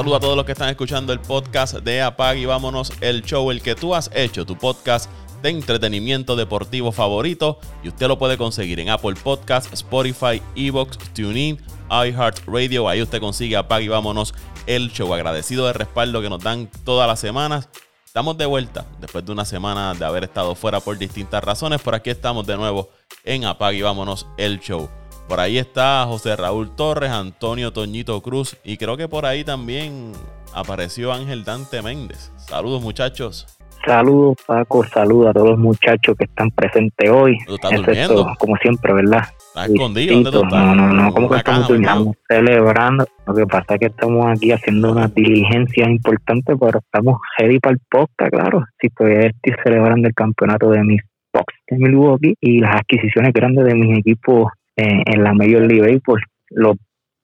Saludo a todos los que están escuchando el podcast de Apag y vámonos el show, el que tú has hecho, tu podcast de entretenimiento deportivo favorito y usted lo puede conseguir en Apple Podcast, Spotify, Evox, TuneIn, iHeartRadio. Ahí usted consigue Apag y vámonos el show. Agradecido del respaldo que nos dan todas las semanas. Estamos de vuelta después de una semana de haber estado fuera por distintas razones. Por aquí estamos de nuevo en Apag y vámonos el show. Por ahí está José Raúl Torres, Antonio Toñito Cruz y creo que por ahí también apareció Ángel Dante Méndez. Saludos muchachos. Saludos Paco, saludos a todos los muchachos que están presentes hoy. ¿Tú estás durmiendo? Como siempre, ¿verdad? ¿Estás escondido? ¿Dónde tú estás? No, no, no, ¿cómo que Una estamos caja, durmiendo? Estamos celebrando. Lo que pasa es que estamos aquí haciendo unas diligencias importantes, pero estamos ready para el podcast, claro. Si todavía estoy celebrando el campeonato de mis Bucks de Milwaukee y las adquisiciones grandes de mis equipos eh, en la Major League Baseball, los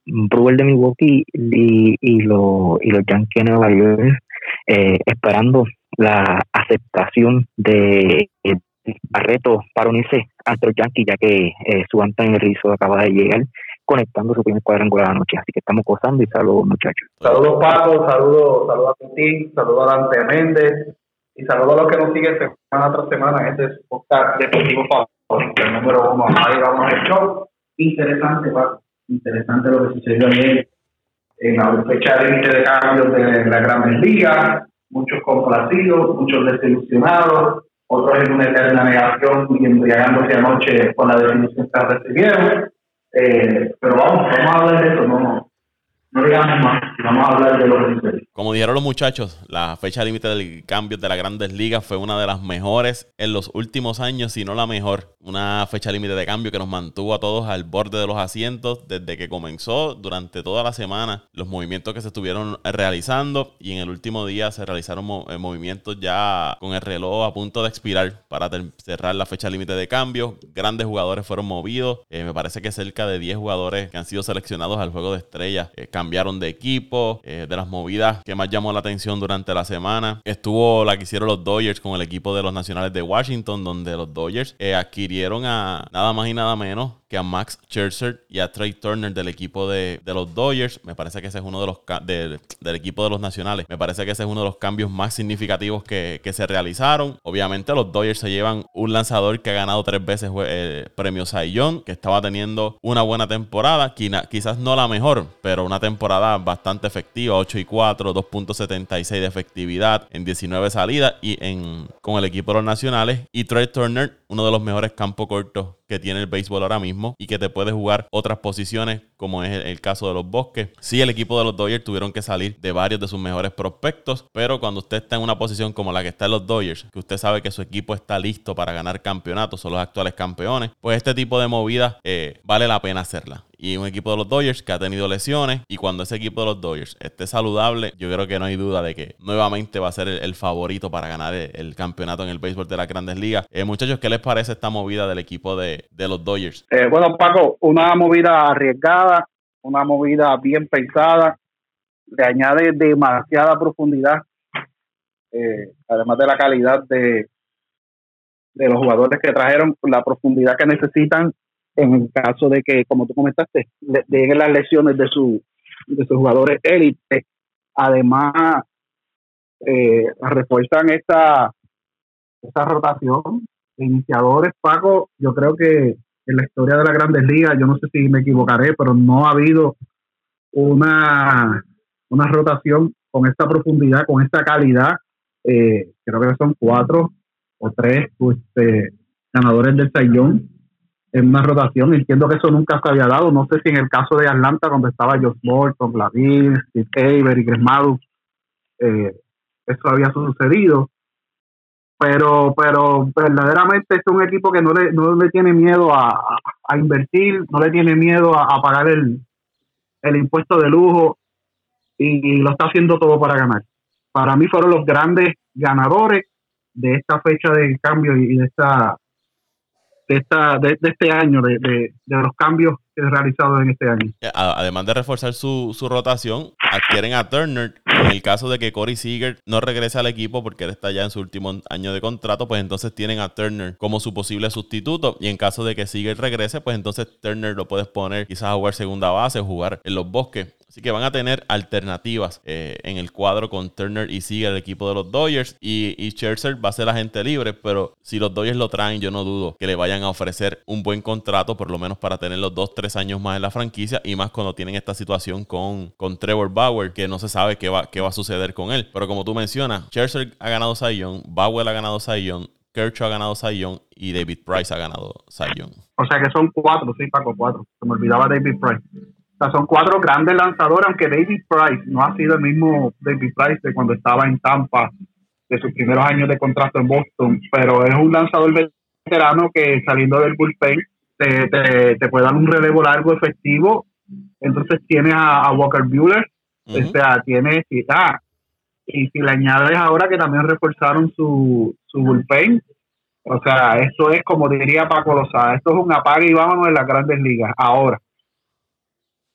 Brewers de Milwaukee y, y, los, y los Yankees de Nueva York, eh, esperando la aceptación de eh, Barreto para unirse ante los Yankees, ya que eh, su Anthony Rizzo acaba de llegar conectando su primer cuadrangular anoche. Así que estamos gozando y saludos, muchachos. Saludos Paco, saludos, saludos a ti, saludos a Dante Méndez y saludos a los que nos siguen semana tras semana. Este es podcast deportivo favorito, el número uno. Ahí vamos al show. Interesante, Paco. Interesante lo que sucedió ayer en la fecha límite de cambios de la Grandes Ligas. Muchos complacidos, muchos desilusionados, otros en una eterna negación y embriagándose anoche con la definición que recibieron. Eh, pero vamos, vamos a hablar de eso, no, no, no digamos más, vamos a hablar de lo que. Como dijeron los muchachos, la fecha límite del cambio de las grandes ligas fue una de las mejores en los últimos años, si no la mejor. Una fecha límite de cambio que nos mantuvo a todos al borde de los asientos desde que comenzó durante toda la semana. Los movimientos que se estuvieron realizando y en el último día se realizaron eh, movimientos ya con el reloj a punto de expirar para cerrar la fecha límite de cambio. Grandes jugadores fueron movidos. Eh, me parece que cerca de 10 jugadores que han sido seleccionados al juego de estrellas eh, cambiaron de equipo. De las movidas que más llamó la atención durante la semana estuvo la que hicieron los Dodgers con el equipo de los Nacionales de Washington, donde los Dodgers eh, adquirieron a nada más y nada menos que a Max Scherzer y a Trey Turner del equipo de, de los Dodgers. Me parece que ese es uno de los de- del equipo de los Nacionales. Me parece que ese es uno de los cambios más significativos que, que se realizaron. Obviamente los Dodgers se llevan un lanzador que ha ganado tres veces jue- eh, premio Cy que estaba teniendo una buena temporada, quizás no la mejor, pero una temporada bastante efectiva, 8 y 4, 2.76 de efectividad en 19 salidas y en, con el equipo de los Nacionales. Y Trey Turner, uno de los mejores campos cortos que tiene el béisbol ahora mismo y que te puede jugar otras posiciones, como es el, caso de los Bosques. Sí, el equipo de los Dodgers tuvieron que salir de varios de sus mejores prospectos, pero cuando usted está en una posición como la que está en los Dodgers, que usted sabe que su equipo está listo para ganar campeonatos, son los actuales campeones, pues este tipo de movidas eh, vale la pena hacerla. Y un equipo de los Dodgers que ha tenido lesiones y cuando ese equipo de los Dodgers esté saludable, yo creo que no hay duda de que nuevamente va a ser el, favorito para ganar el, el campeonato en el béisbol de las grandes ligas. Eh, muchachos, ¿qué les parece esta movida del equipo de, de los Dodgers? Eh, bueno, Paco, una movida arriesgada, una movida bien pensada, le añade demasiada profundidad, eh, además de la calidad de, de los jugadores que trajeron, la profundidad que necesitan en el caso de que, como tú comentaste, le- lleguen las lesiones de, su, de sus jugadores élite. Además, eh, refuerzan esta, esta rotación de iniciadores, Paco, yo creo que en la historia de las grandes ligas, yo no sé si me equivocaré, pero no ha habido una, una rotación con esta profundidad, con esta calidad. Eh, creo que son cuatro o tres eh, ganadores del Sayón en una rotación. Entiendo que eso nunca se había dado. No sé si en el caso de Atlanta, donde estaba Josh Morton, Glavin, Steve Haber y Greg Maddux, eh, eso había sucedido pero pero verdaderamente es un equipo que no le, no le tiene miedo a, a- a invertir, no le tiene miedo a, a pagar el, el impuesto de lujo y, y lo está haciendo todo para ganar. Para mí fueron los grandes ganadores de esta fecha de cambio y de esta de esta de, de este año de, de, de los cambios que he realizado en este año. Eh, Además de reforzar su, su rotación, adquieren a Turner. En el caso de que Corey Seager no regrese al equipo porque él está ya en su último año de contrato, pues entonces tienen a Turner como su posible sustituto. Y en caso de que Seager regrese, pues entonces Turner lo puedes poner quizás a jugar segunda base, jugar en los bosques. Así que van a tener alternativas eh, en el cuadro con Turner y Seager, el equipo de los Dodgers. Y, y Scherzer va a ser agente libre, pero si los Dodgers lo traen, yo no dudo que le vayan a ofrecer un buen contrato, por lo menos para tener los dos, tres años más en la franquicia. Y más cuando tienen esta situación con, con Trevor Bauer, que no se sabe qué va, qué va a suceder con él. Pero como tú mencionas, Scherzer ha ganado Cy Bauer ha ganado Cy Young, Kershaw ha ganado Cy Young y David Price ha ganado Cy. O sea que son cuatro, sí, Paco, cuatro. Se me olvidaba David Price. O sea, son cuatro grandes lanzadores, aunque David Price no ha sido el mismo David Price de cuando estaba en Tampa, de sus primeros años de contrato en Boston, pero es un lanzador veterano que saliendo del bullpen te, te, puede dar un relevo largo efectivo. Entonces tiene a, Walker Bueller, o sea, tiene, ah, y si le añades ahora que también reforzaron su, su bullpen, o sea, esto es como diría Paco Lozada, esto es un apague y vámonos en las grandes ligas. Ahora,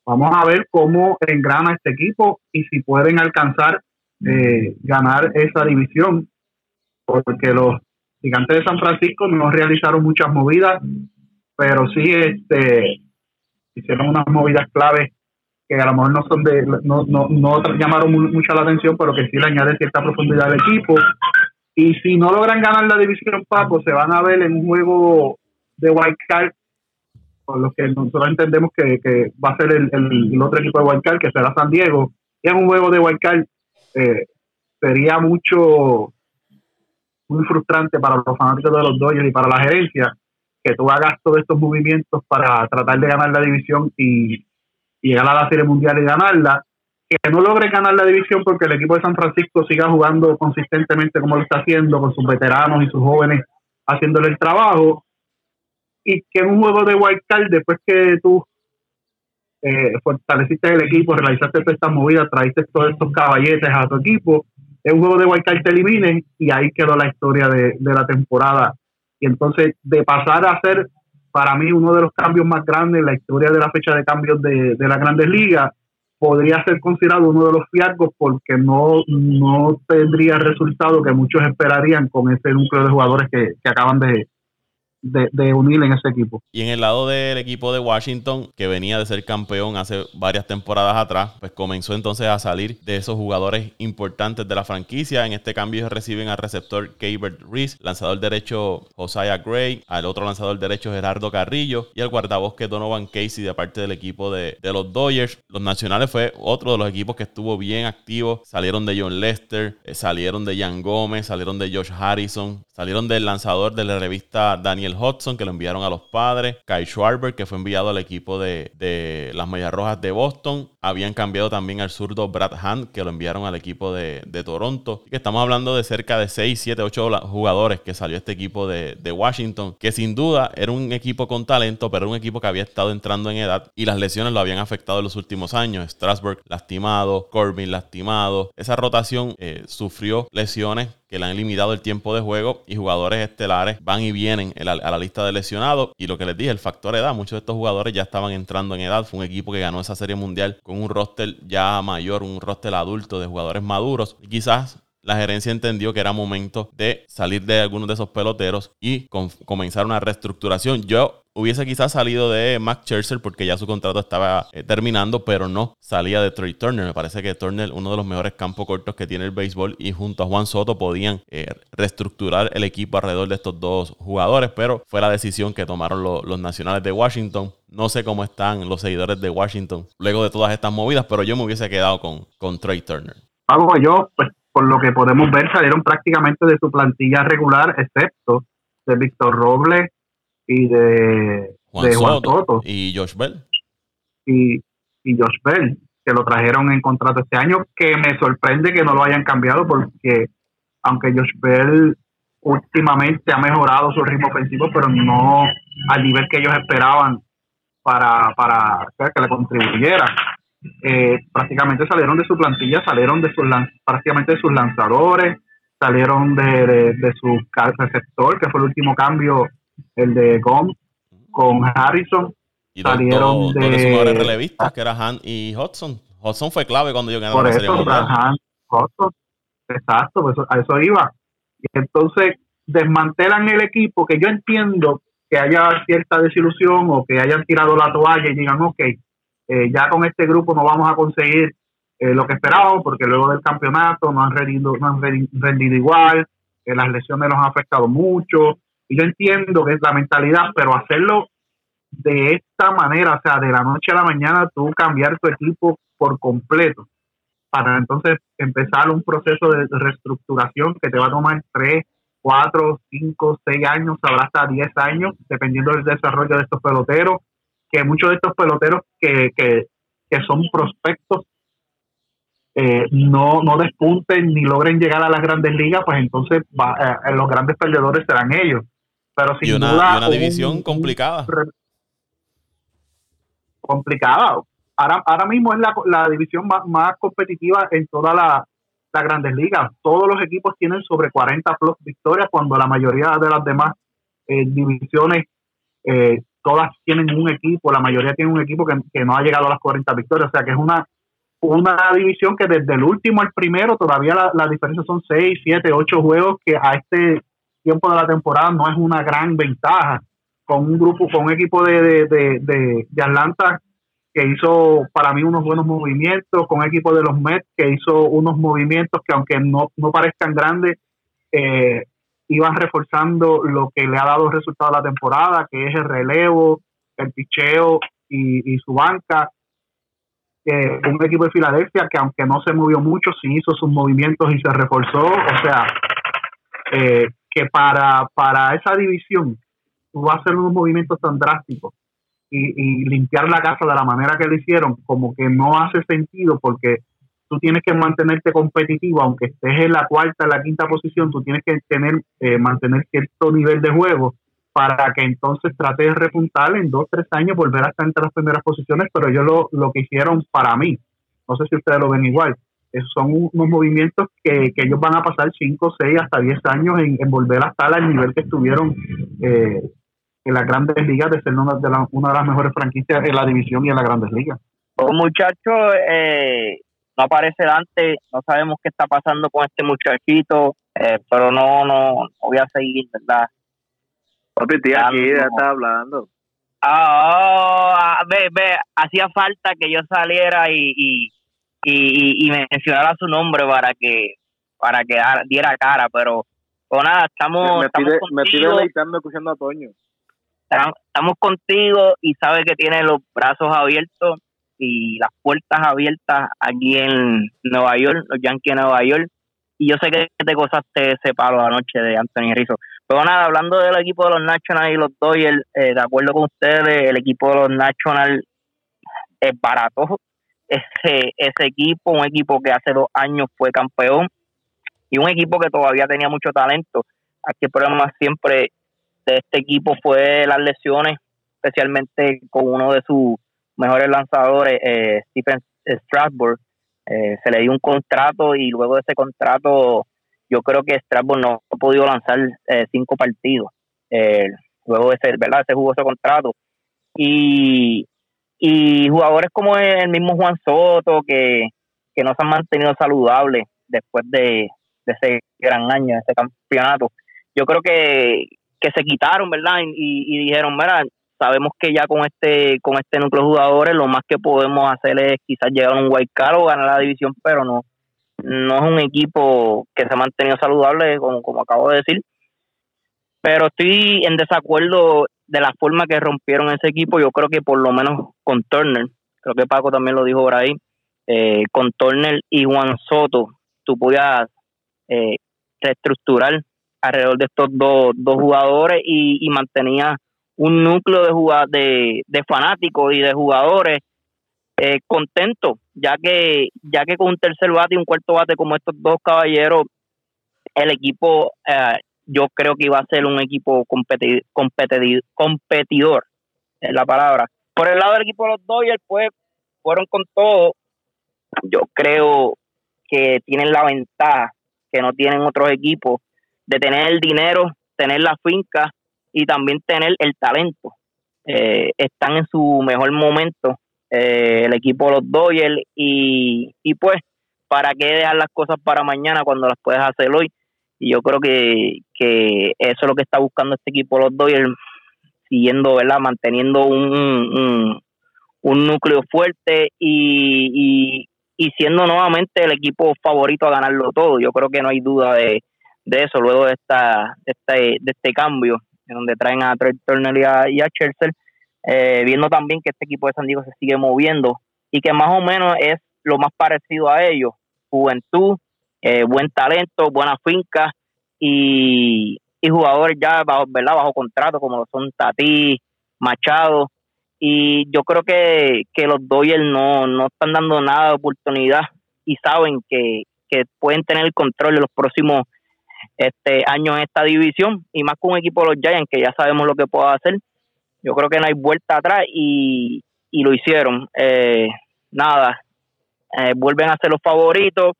vamos a ver cómo engrana este equipo y si pueden alcanzar eh, ganar esa división, porque los gigantes de San Francisco no realizaron muchas movidas, pero sí este hicieron unas movidas claves que a lo mejor no son de no, no, no llamaron mucho la atención, pero que sí le añade cierta profundidad al equipo. Y si no logran ganar la división Paco, se van a ver en un juego de wild card, por lo que nosotros entendemos que, que va a ser el, el, otro equipo de wild card, que será San Diego. Y en un juego de wild card eh, sería mucho muy frustrante para los fanáticos de los Dodgers y para la gerencia que tú hagas todos estos movimientos para tratar de ganar la división y llegar a la Serie Mundial y ganarla, que no logre ganar la división porque el equipo de San Francisco siga jugando consistentemente como lo está haciendo, con sus veteranos y sus jóvenes haciéndole el trabajo, y que en un juego de wild card, después que tú eh, fortaleciste el equipo, realizaste todas estas movidas, traíste todos estos caballetes a tu equipo, en un juego de wild card te eliminen y ahí quedó la historia de, de la temporada. Y entonces, de pasar a ser para mí uno de los cambios más grandes en la historia de la fecha de cambios de, de las grandes ligas, podría ser considerado uno de los fiascos porque no, no tendría el resultado que muchos esperarían con ese núcleo de jugadores que acaban de, de, unir en ese equipo. Y en el lado del equipo de Washington, que venía de ser campeón hace varias temporadas atrás, pues comenzó entonces a salir de esos jugadores importantes de la franquicia. En este cambio reciben al receptor Gabriel Reese, lanzador derecho Josiah Gray, al otro lanzador derecho Gerardo Carrillo y al guardabosque Donovan Casey de parte del equipo de, de los Dodgers. Los Nacionales fue otro de los equipos que estuvo bien activo. Salieron de John Lester, eh, salieron de Jan Gómez, salieron de Josh Harrison, salieron del lanzador de la revista Daniel Hudson, que lo enviaron a los padres. Kai Schwarber, que fue enviado al equipo de, de las Medias Rojas de Boston. Habían cambiado también al zurdo Brad Hunt, que lo enviaron al equipo de, de Toronto. estamos hablando de cerca de 6, 7, 8 jugadores que salió este equipo de, de Washington, que sin duda era un equipo con talento, pero era un equipo que había estado entrando en edad y las lesiones lo habían afectado en los últimos años. Strasburg lastimado, Corbin lastimado. Esa rotación eh, sufrió lesiones que le han limitado el tiempo de juego y jugadores estelares van y vienen a la, lista de lesionados. Y lo que les dije, el factor edad, muchos de estos jugadores ya estaban entrando en edad. Fue un equipo que ganó esa serie mundial con un roster ya mayor, un roster adulto de jugadores maduros. Y quizás la gerencia entendió que era momento de salir de algunos de esos peloteros y comenzar una reestructuración. Yo Hubiese quizás salido de Max Scherzer porque ya su contrato estaba eh, terminando, pero no salía de Trey Turner. Me parece que Turner, uno de los mejores campos cortos que tiene el béisbol, y junto a Juan Soto podían eh, reestructurar el equipo alrededor de estos dos jugadores, pero fue la decisión que tomaron los nacionales de Washington. No sé cómo están los seguidores de Washington luego de todas estas movidas, pero yo me hubiese quedado con, con Trey Turner. Algo yo, pues por lo que podemos ver, salieron prácticamente de su plantilla regular, excepto de Víctor Robles y de Juan, Soto, y Josh Bell. Y, y Josh Bell, que lo trajeron en contrato este año, que me sorprende que no lo hayan cambiado porque aunque Josh Bell últimamente ha mejorado su ritmo ofensivo, pero no al nivel que ellos esperaban para, para que le contribuyera. Eh, prácticamente salieron de su plantilla, salieron de sus prácticamente de sus lanzadores, salieron de, de, de su receptor, que fue el último cambio el de Gom con Harrison. Y salieron de, relevistas, que era Han y Hudson. Hudson fue clave cuando yo gané Por la eso, Han, Hudson, exacto, pues a eso iba. Y entonces desmantelan el equipo, que yo entiendo que haya cierta desilusión o que hayan tirado la toalla y digan, ok, eh, ya con este grupo no vamos a conseguir eh, lo que esperábamos porque luego del campeonato no han rendido, no han rendido igual, las lesiones los han afectado mucho yo entiendo que es la mentalidad, pero hacerlo de esta manera, o sea, de la noche a la mañana, tú cambiar tu equipo por completo para entonces empezar un proceso de reestructuración que te va a tomar 3, 4, 5, 6 años, habrá hasta 10 años, dependiendo del desarrollo de estos peloteros, que muchos de estos peloteros que, que, que son prospectos eh, no, no despunten ni logren llegar a las grandes ligas, pues entonces eh, los grandes perdedores serán ellos. Pero sin y una, duda, una división complicada. complicada. Ahora, ahora mismo es la, la división más, más competitiva en toda la, las grandes ligas. Todos los equipos tienen sobre 40 plus victorias cuando la mayoría de las demás eh, divisiones eh, todas tienen un equipo, la mayoría tienen un equipo que, no ha llegado a las 40 victorias. O sea que es una, una división que desde el último al primero todavía la, la diferencia son 6, 7, 8 juegos que a este tiempo de la temporada no es una gran ventaja. Con un grupo, con un equipo de, de, de, de Atlanta que hizo para mí unos buenos movimientos, con equipo de los Mets que hizo unos movimientos que aunque no, no parezcan grandes, eh, iban reforzando lo que le ha dado resultado a la temporada, que es el relevo, el picheo y, su banca. Eh, un equipo de Filadelfia que aunque no se movió mucho, sí hizo sus movimientos y se reforzó. O sea, eh, que para, para esa división tú vas a hacer unos movimientos tan drásticos y, limpiar la casa de la manera que lo hicieron, como que no hace sentido porque tú tienes que mantenerte competitivo, aunque estés en la cuarta, en la quinta posición, tú tienes que tener, eh, mantener cierto nivel de juego para que entonces trates de repuntar en dos, tres años, volver a estar entre las primeras posiciones, pero ellos lo, lo que hicieron para mí, no sé si ustedes lo ven igual, son unos movimientos que, que ellos van a pasar cinco, seis, hasta diez años en, volver a estar al nivel que estuvieron eh, en las grandes ligas de ser una de, una de las mejores franquicias en la división y en las grandes ligas. Pues muchacho, eh, no aparece Dante, no sabemos qué está pasando con este muchachito, eh, pero no, no, voy a seguir, ¿verdad? Papi, tía, aquí ya está hablando. Ah, oh, ve, ve, hacía falta que yo saliera y, y, y, y mencionara su nombre para que para que diera cara, pero pues nada, estamos, me, estamos me pide leitando escuchando a Toño estamos contigo y sabes que tienes los brazos abiertos y las puertas abiertas aquí en Nueva York, los Yankees de Nueva York. Y yo sé que te gozaste ese palo anoche de Anthony Rizzo. Pero nada, hablando del equipo de los Nationals y los Dodgers, eh, de acuerdo con ustedes, el equipo de los Nationals es barato. Ese, ese equipo, un equipo que hace dos años fue campeón y un equipo que todavía tenía mucho talento. Aquí el problema siempre de este equipo fue las lesiones, especialmente con uno de sus mejores lanzadores, eh, Stephen Strasburg. Eh, se le dio un contrato y luego de ese contrato yo creo que Strasburg no ha podido lanzar eh, cinco partidos. luego de ese, ¿verdad? se jugó ese contrato. Y, y jugadores como el mismo Juan Soto, que, que no se han mantenido saludables después de, de ese gran año, de ese campeonato. Yo creo que, que se quitaron, ¿verdad? Y, dijeron, mira, sabemos que ya con este con este núcleo de jugadores lo más que podemos hacer es quizás llegar a un white card o ganar la división, pero no no es un equipo que se ha mantenido saludable, como, como acabo de decir. Pero estoy en desacuerdo de la forma que rompieron ese equipo. Yo creo que por lo menos con Turner, creo que Paco también lo dijo por ahí, eh, con Turner y Juan Soto, tú podías eh, reestructurar alrededor de estos dos, dos jugadores y, mantenía un núcleo de, de, de fanáticos y de jugadores eh, contentos, ya que, ya que con un tercer bate y un cuarto bate como estos dos caballeros, el equipo eh, yo creo que iba a ser un equipo competidor, competidor, es la palabra. Por el lado del equipo de los Dodgers, pues fueron con todo. Yo creo que tienen la ventaja que no tienen otros equipos de tener el dinero, tener la finca y también tener el talento. Eh, están en su mejor momento eh, el equipo de los Dodgers y, y pues, ¿para qué dejar las cosas para mañana cuando las puedes hacer hoy? Y yo creo que, que eso es lo que está buscando este equipo los Dodgers, siguiendo, ¿verdad? Manteniendo un, un núcleo fuerte y, y, siendo nuevamente el equipo favorito a ganarlo todo. Yo creo que no hay duda de, de eso luego de, esta, de, este, de este cambio en donde traen a Trey Turner y a, y Chelsea, eh, viendo también que este equipo de San Diego se sigue moviendo y que más o menos es lo más parecido a ellos, juventud, eh, buen talento, buena finca y, y jugadores ya bajo, ¿verdad? bajo contrato como lo son Tati, Machado. Y yo creo que, que los Dodgers no, no están dando nada de oportunidad y saben que, que pueden tener el control de los próximos este años en esta división y más con un equipo de los Giants que ya sabemos lo que puede hacer. Yo creo que no hay vuelta atrás y, y lo hicieron. Eh, nada eh, vuelven a ser los favoritos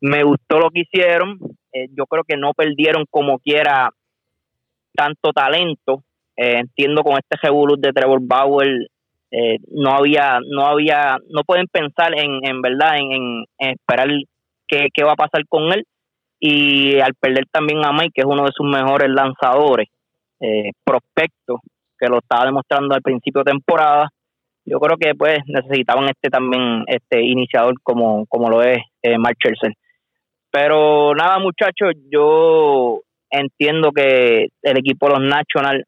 me gustó lo que hicieron. Eh, yo creo que no perdieron como quiera tanto talento. Eh, entiendo con este revolut de Trevor Bauer eh, no había no había no pueden pensar en, en verdad en, esperar qué, qué, va a pasar con él. Y al perder también a Mike que es uno de sus mejores lanzadores eh, prospectos que lo estaba demostrando al principio de temporada yo creo que pues necesitaban este también este iniciador como como lo es eh, Mark pero nada, muchachos, yo entiendo que el equipo de los Nationals,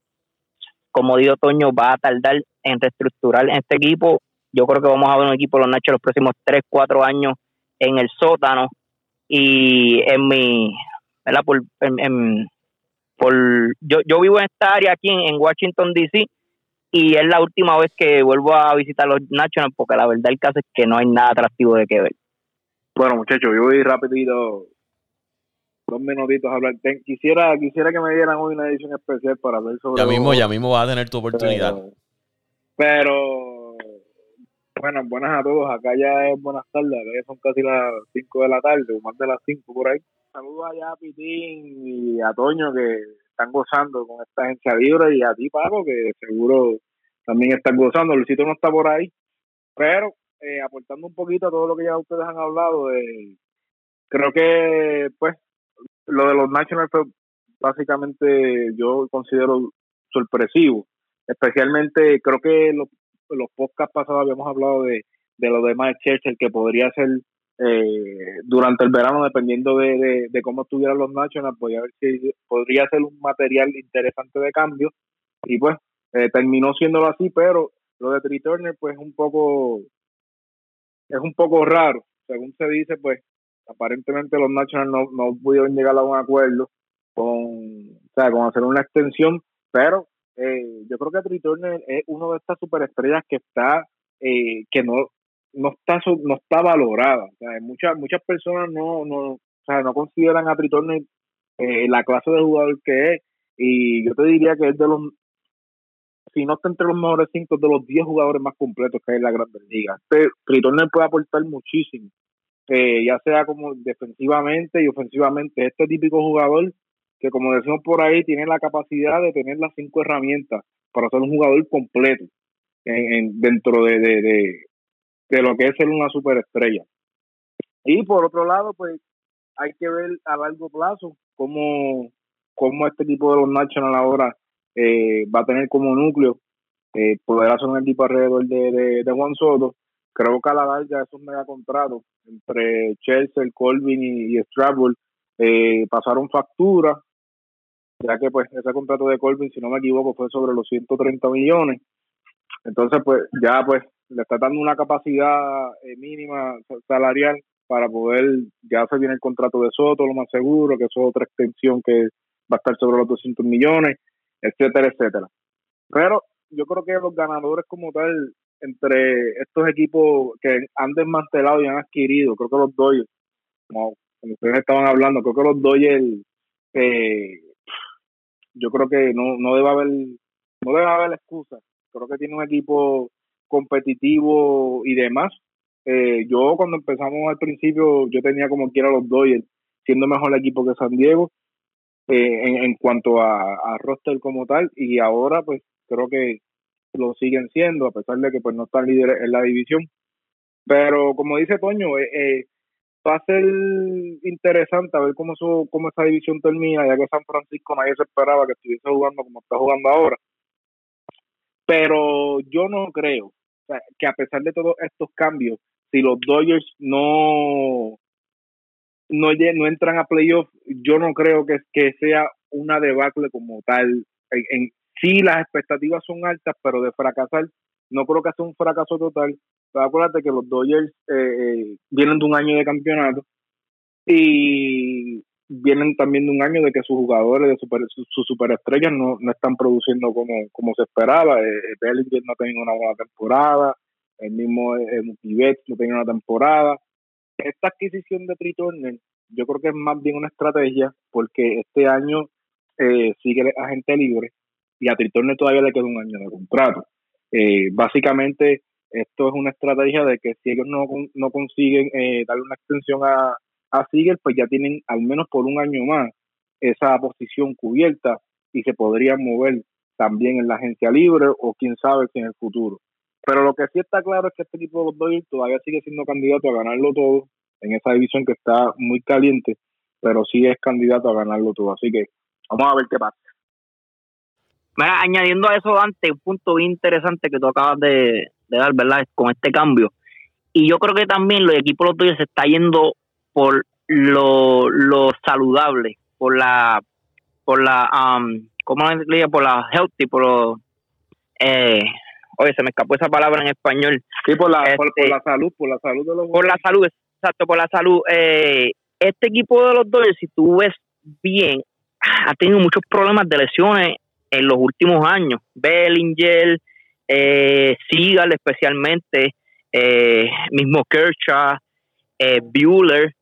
como dijo Toño, va a tardar en reestructurar este equipo. Yo creo que vamos a ver un equipo de los Nationals los próximos 3, 4 años en el sótano. Y en mi, ¿verdad? Por, en, por, yo, yo vivo en esta área aquí en, Washington, D.C. Y es la última vez que vuelvo a visitar los Nationals porque la verdad el caso es que no hay nada atractivo de que ver. Bueno, muchachos, yo voy rapidito, dos minutitos a hablar. quisiera, quisiera que me dieran hoy una edición especial para ver sobre... Ya mismo, ya mismo vas a tener tu oportunidad. Pero, bueno, buenas a todos. Acá ya es buenas tardes, acá ya son casi las 5 de la tarde, o más de las 5 por ahí. Saludos allá a Pitín y a Toño que están gozando con esta agencia libre y a ti, Paco, que seguro también están gozando. Luisito no está por ahí, pero eh, aportando un poquito a todo lo que ya ustedes han hablado, eh, creo que pues lo de los Nationals fue básicamente yo considero sorpresivo, especialmente creo que los, los podcasts pasados habíamos hablado de, de lo de Mike el que podría ser eh, durante el verano, dependiendo de, de, cómo estuvieran los Nationals, podría, si, podría ser un material interesante de cambio. Y pues eh, terminó siéndolo así, pero lo de Tree Turner pues un poco es un poco raro. Según se dice, pues aparentemente los Nationals no, no pudieron llegar a un acuerdo con, o sea, con hacer una extensión, pero eh, yo creo que Trey es uno de estas superestrellas que está, eh, que no, no está no está valorada. Muchas muchas personas no, no, o sea, no consideran a Trey eh, la clase de jugador que es, y yo te diría que es de los si no está entre los mejores cinco de los 10 jugadores más completos que hay en la Grandes Ligas. Este Tritorner puede aportar muchísimo, eh, ya sea como defensivamente y ofensivamente. Este típico jugador que, como decimos por ahí, tiene la capacidad de tener las cinco herramientas para ser un jugador completo en, dentro de, lo que es ser una superestrella. Y por otro lado, pues hay que ver a largo plazo cómo, cómo este equipo de los Nationals ahora eh, va a tener como núcleo eh, poder hacer un equipo alrededor de, de, Juan Soto. Creo que a la larga esos mega contratos entre Chelsea, Colvin y, y eh, pasaron factura, ya que pues ese contrato de Colvin, si no me equivoco, fue sobre los 130 millones. Entonces, pues ya pues le está dando una capacidad eh, mínima salarial para poder, ya se viene el contrato de Soto, lo más seguro, que eso es otra extensión que va a estar sobre los 200 millones etcétera, etcétera. Pero yo creo que los ganadores como tal, entre estos equipos que han desmantelado y han adquirido, creo que los Dodgers, como, ustedes estaban hablando, creo que los Dodgers, eh, yo creo que no, no debe haber, no debe haber excusa. Creo que tiene un equipo competitivo y demás. Eh, yo cuando empezamos al principio, yo tenía como quiera los Dodgers, siendo mejor equipo que San Diego, eh, en, en, cuanto a, a, roster como tal y ahora pues creo que lo siguen siendo a pesar de que pues no están líderes en la división. Pero como dice Toño eh, eh, va a ser interesante a ver cómo su, cómo esa división termina ya que San Francisco nadie se esperaba que estuviese jugando como está jugando ahora. Pero yo no creo que a pesar de todos estos cambios, si los Dodgers no, no, no entran a playoff, yo no creo que, que sea una debacle como tal. En, sí, las expectativas son altas, pero de fracasar, no creo que sea un fracaso total. Pero acuérdate que los Dodgers eh, eh, vienen de un año de campeonato y vienen también de un año de que sus jugadores, de super, sus, superestrellas no, no están produciendo como, como se esperaba. Eh, Bellinger no ha tenido una buena temporada, el mismo eh, no tenía una temporada. Esta adquisición de Triturner yo creo que es más bien una estrategia porque este año eh, sigue agente libre y a Triturner todavía le queda un año de contrato. Eh, básicamente esto es una estrategia de que si ellos no, no consiguen eh, darle una extensión a, a pues ya tienen al menos por un año más esa posición cubierta y se podrían mover también en la agencia libre o quién sabe si en el futuro. Pero lo que sí está claro es que este equipo de los Dodgers todavía sigue siendo candidato a ganarlo todo en esa división que está muy caliente, pero sí es candidato a ganarlo todo. Así que vamos a ver qué pasa. Mira, añadiendo a eso, Dante, un punto interesante que tú acabas de, dar, ¿verdad? Con este cambio. Y yo creo que también los equipos de los Dodgers se está yendo por lo, lo saludable, por la, por la, um, ¿cómo le diría? Por la healthy, por lo, eh, oye, se me escapó esa palabra en español. Sí, por la, por, este, la salud, por la salud de los Por la salud, exacto, por la salud. Eh, este equipo de los Dodgers, si tú ves bien, ha tenido muchos problemas de lesiones en los últimos años. Bellinger, eh, Seagal especialmente, eh, mismo Kershaw, eh, Bueller.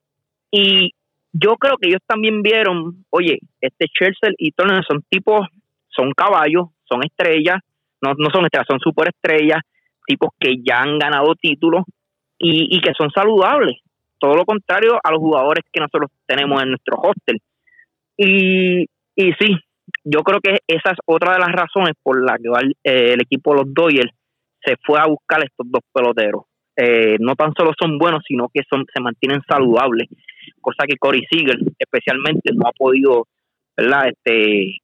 Y yo creo que ellos también vieron, oye, este Chelsea y Turner son tipos, son caballos, son estrellas, no, no son estrellas, son superestrellas, tipos que ya han ganado títulos y, y que son saludables. Todo lo contrario a los jugadores que nosotros tenemos en nuestro hostel. Y, y sí, yo creo que esa es otra de las razones por la que eh, el equipo de los Dodgers se fue a buscar estos dos peloteros. Eh, no tan solo son buenos, sino que son se mantienen saludables, cosa que Corey Seager especialmente no ha podido ¿verdad? Este,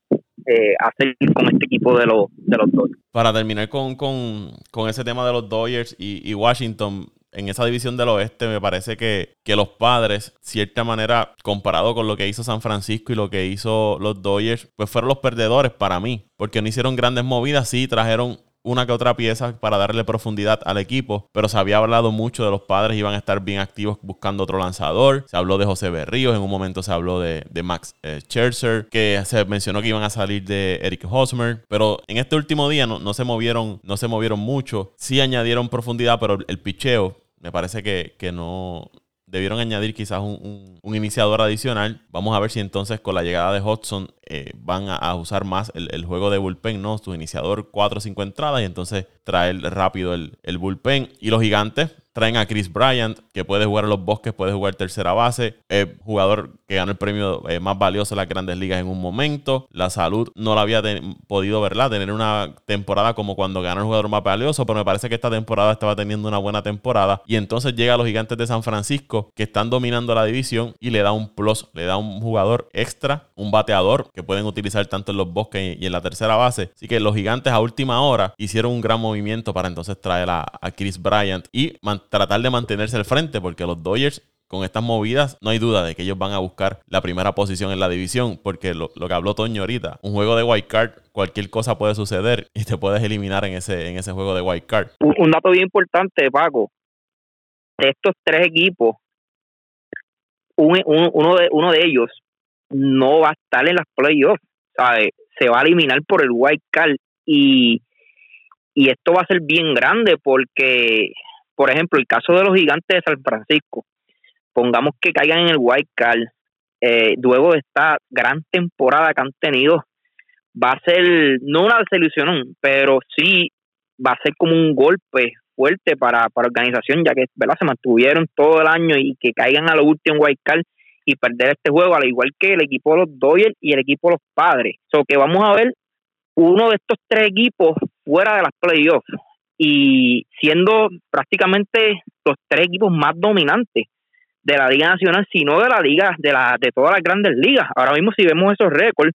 eh, hacer con este equipo de los, de los Dodgers. Para terminar con, con, con ese tema de los Dodgers y, y Washington, en esa división del oeste me parece que, que, los padres, cierta manera, comparado con lo que hizo San Francisco y lo que hizo los Dodgers, pues fueron los perdedores para mí, porque no hicieron grandes movidas, sí trajeron una que otra pieza para darle profundidad al equipo, pero se había hablado mucho de los padres, iban a estar bien activos buscando otro lanzador. Se habló de José Berríos, en un momento se habló de, Max eh, Scherzer, que se mencionó que iban a salir de Eric Hosmer, pero en este último día no, no, se movieron, no se movieron mucho. Sí añadieron profundidad, pero el picheo me parece que, que no, debieron añadir quizás un, iniciador adicional. Vamos a ver si entonces con la llegada de Hudson eh, van a, usar más el, juego de bullpen, ¿no? Su iniciador 4 o 5 entradas y entonces traer rápido el, el bullpen. Y los gigantes Traen a Chris Bryant, que puede jugar en los bosques, puede jugar tercera base. jugador que ganó el premio eh, más valioso de las grandes ligas en un momento. La salud no la había podido, ¿verdad? Tener una temporada como cuando ganó el jugador más valioso, pero me parece que esta temporada estaba teniendo una buena temporada. Y entonces llega a los gigantes de San Francisco, que están dominando la división, y le da un plus, le da un jugador extra, un bateador que pueden utilizar tanto en los bosques y en la tercera base. Así que los gigantes a última hora hicieron un gran movimiento para entonces traer a, a Chris Bryant y mantener tratar de mantenerse al frente, porque los Dodgers con estas movidas, no hay duda de que ellos van a buscar la primera posición en la división, porque lo, que habló Toño ahorita, un juego de white card, cualquier cosa puede suceder y te puedes eliminar en ese, en ese juego de white card. Un, dato bien importante, Paco, de estos tres equipos, uno, de, uno de ellos no va a estar en las playoffs, ¿sabes? se va a eliminar por el white card y, y esto va a ser bien grande porque por ejemplo, el caso de los gigantes de San Francisco, pongamos que caigan en el White Card, eh, luego de esta gran temporada que han tenido, va a ser, no una desilusión, pero sí va a ser como un golpe fuerte para, para organización, ya que ¿verdad? se mantuvieron todo el año y que caigan a lo último en y perder este juego, al igual que el equipo de los Dodgers y el equipo de los Padres. So que vamos a ver uno de estos tres equipos fuera de las playoffs y siendo prácticamente los tres equipos más dominantes de la Liga Nacional, sino de la liga, de la, de todas las grandes ligas. Ahora mismo si vemos esos récords,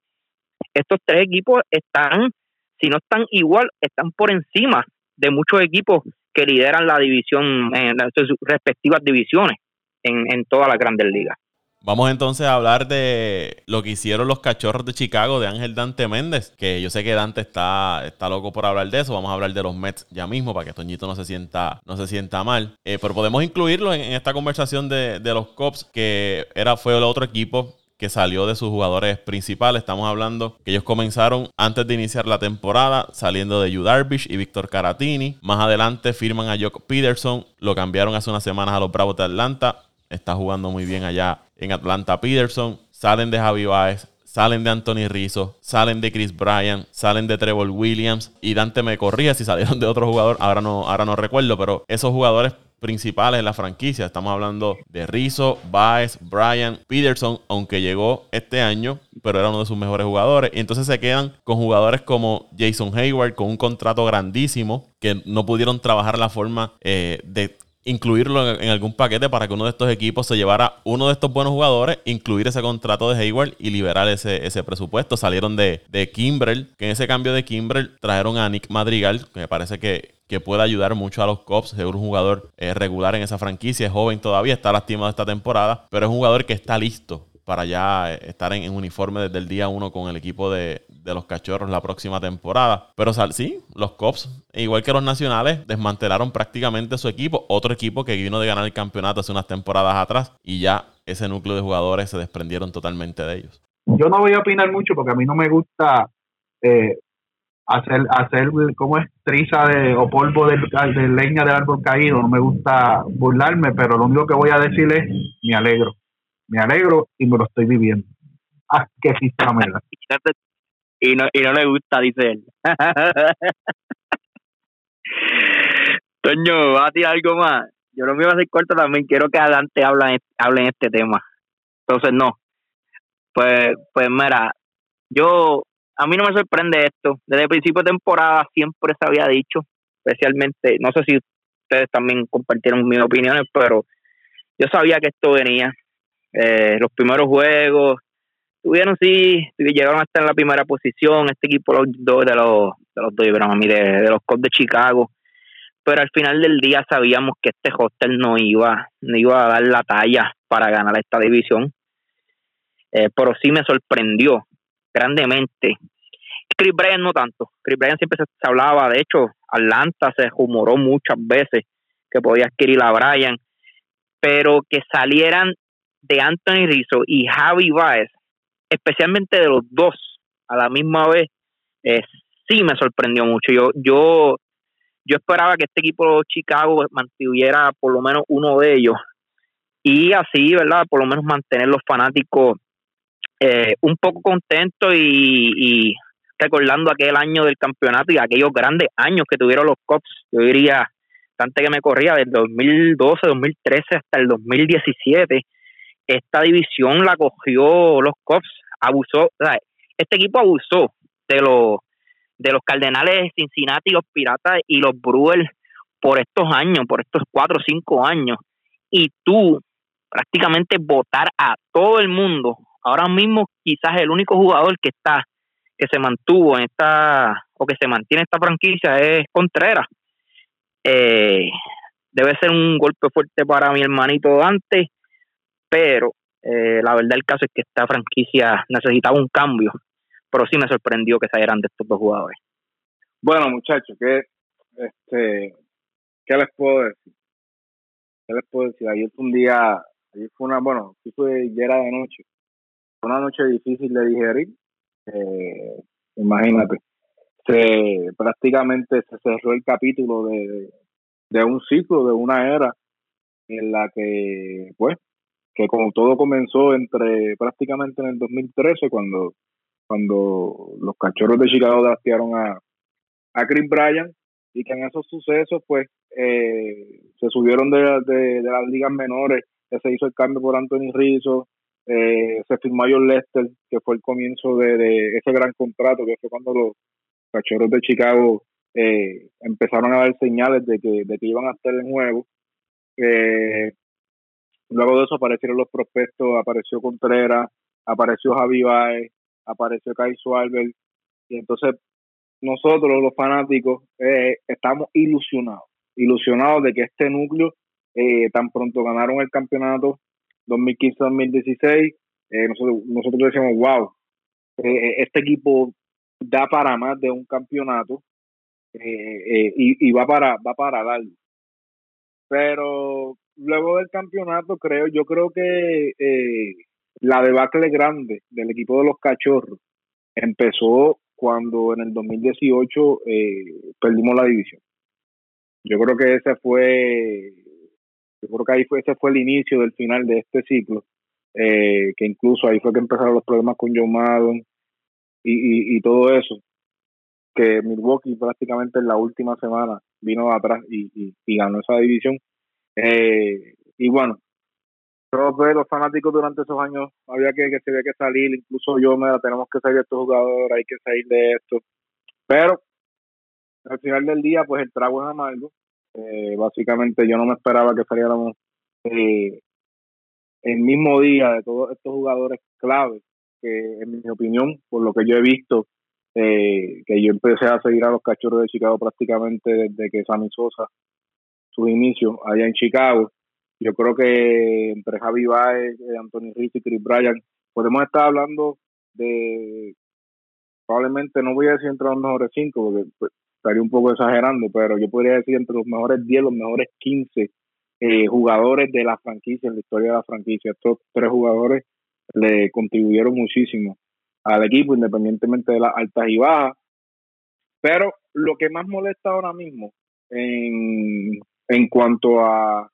estos tres equipos están, si no están igual, están por encima de muchos equipos que lideran la división, en sus respectivas divisiones en, en todas las grandes ligas. Vamos entonces a hablar de lo que hicieron los cachorros de Chicago de Ángel Dante Méndez, que yo sé que Dante está, está loco por hablar de eso. Vamos a hablar de los Mets ya mismo para que Toñito no se sienta, no se sienta mal. Eh, pero podemos incluirlo en, esta conversación de, de, los Cops, que era, fue el otro equipo que salió de sus jugadores principales. Estamos hablando que ellos comenzaron antes de iniciar la temporada saliendo de Yu Darvish y Víctor Caratini. Más adelante firman a Jock Peterson, lo cambiaron hace unas semanas a los Bravos de Atlanta. Está jugando muy bien allá en Atlanta Peterson. Salen de Javi Baez, salen de Anthony Rizzo, salen de Chris Bryan, salen de Trevor Williams y Dante me corría si salieron de otro jugador, ahora no, ahora no recuerdo, pero esos jugadores principales en la franquicia, estamos hablando de Rizzo, Baez, Bryan, Peterson, aunque llegó este año, pero era uno de sus mejores jugadores, y entonces se quedan con jugadores como Jason Hayward con un contrato grandísimo que no pudieron trabajar la forma eh, de incluirlo en, algún paquete para que uno de estos equipos se llevara uno de estos buenos jugadores, incluir ese contrato de Hayward y liberar ese, ese presupuesto. Salieron de, de Kimbrel, que en ese cambio de Kimbrel trajeron a Nick Madrigal, que me parece que, que puede ayudar mucho a los Cops. Es un jugador eh, regular en esa franquicia, es joven todavía, está lastimado esta temporada, pero es un jugador que está listo para ya eh, estar en, uniforme desde el día uno con el equipo de, los cachorros la próxima temporada. Pero sí, los Cops, igual que los nacionales, desmantelaron prácticamente su equipo. Otro equipo que vino de ganar el campeonato hace unas temporadas atrás y ya ese núcleo de jugadores se desprendieron totalmente de ellos. Yo no voy a opinar mucho porque a mí no me gusta eh, hacer, hacer como es triza de, o polvo de, de leña del árbol caído. No me gusta burlarme, pero lo único que voy a decir es me alegro me alegro y me lo estoy viviendo. Ah, qué. Y no, y no le gusta, dice él. Toño, ¿va a tirar algo más? Yo no me iba a hacer corto también, quiero que adelante hable, hable en este tema. Entonces, no. Pues, pues mira, yo, a mí no me sorprende esto. Desde el principio de temporada siempre se había dicho, especialmente, no sé si ustedes también compartieron mis opiniones, pero yo sabía que esto venía. Eh, los primeros juegos tuvieron sí, llegaron hasta en la primera posición, este equipo los dos de los de los de, de los Cubs de Chicago, pero al final del día sabíamos que este hostel no iba, no iba a dar la talla para ganar esta división. Eh, pero sí me sorprendió grandemente. Chris Bryan no tanto. Chris Bryan siempre se, hablaba, de hecho, Atlanta se rumoró muchas veces que podía adquirir a Bryan, pero que salieran de Anthony Rizzo y Javi Baez, especialmente de los dos a la misma vez, eh, sí me sorprendió mucho. Yo, yo, yo esperaba que este equipo de Chicago mantuviera por lo menos uno de ellos y así, ¿verdad? Por lo menos mantener los fanáticos eh, un poco contentos y, recordando aquel año del campeonato y aquellos grandes años que tuvieron los Cops. Yo diría, antes que me corría, del 2012, 2013 hasta el 2017 esta división la cogió los Cubs, abusó, este equipo abusó de los de los Cardenales de Cincinnati, los Piratas y los Brewers por estos años, por estos cuatro o cinco años, y tú prácticamente votar a todo el mundo. Ahora mismo quizás el único jugador que está, que se mantuvo en esta, o que se mantiene en esta franquicia es Contreras. Eh, debe ser un golpe fuerte para mi hermanito Dante pero eh, la verdad el caso es que esta franquicia necesitaba un cambio, pero sí me sorprendió que salieran de estos dos jugadores. Bueno, muchachos, ¿qué, este, ¿qué les puedo decir? ¿Qué les puedo decir? Ayer fue un día, ayer fue una, bueno, sí fue ya era de noche, fue una noche difícil de digerir, eh, imagínate, se prácticamente se cerró el capítulo de, de un ciclo, de una era en la que, pues, que como todo comenzó entre prácticamente en el 2013 cuando cuando los cachorros de Chicago draftearon a, a Chris Bryan y que en esos sucesos pues eh, se subieron de, de, las ligas menores se hizo el cambio por Anthony Rizzo eh, se firmó a John Lester que fue el comienzo de, ese gran contrato que fue cuando los cachorros de Chicago eh, empezaron a dar señales de que, de que iban a estar en juego. Eh, Luego de eso aparecieron los prospectos, apareció Contreras, apareció Javi Baez, apareció Kaiso Albert, y entonces nosotros los fanáticos eh, estamos ilusionados, ilusionados de que este núcleo eh, tan pronto ganaron el campeonato 2015-2016, eh, nosotros, nosotros decíamos, wow, este equipo da para más de un campeonato y, y, va para va para darlo. Pero luego del campeonato, creo, yo creo que la debacle grande del equipo de los cachorros empezó cuando en el 2018 eh, perdimos la división. Yo creo que ese fue, yo creo que ahí fue, ese fue el inicio del final de este ciclo, eh, que incluso ahí fue que empezaron los problemas con Joe Maddon y, y, todo eso, que Milwaukee prácticamente en la última semana vino atrás y, y, ganó esa división. Eh, y bueno, todos los fanáticos durante esos años había que, que que salir, incluso yo me tenemos que salir de estos jugadores, hay que salir de esto. Pero al final del día, pues el trago es amargo. Eh, básicamente yo no me esperaba que saliéramos eh, el mismo día de todos estos jugadores claves, que en mi opinión, por lo que yo he visto, eh, que yo empecé a seguir a los cachorros de Chicago prácticamente desde que Sammy Sosa, su inicio allá en Chicago, yo creo que entre Javi Baez, eh, Anthony Rizzo y Chris Bryan podemos estar hablando de probablemente no voy a decir entre los mejores cinco porque pues, estaría un poco exagerando pero yo podría decir entre los mejores 10 los mejores 15 eh, jugadores de la franquicia en la historia de la franquicia. Estos tres jugadores le contribuyeron muchísimo al equipo independientemente de las altas y bajas pero lo que más molesta ahora mismo en, en cuanto a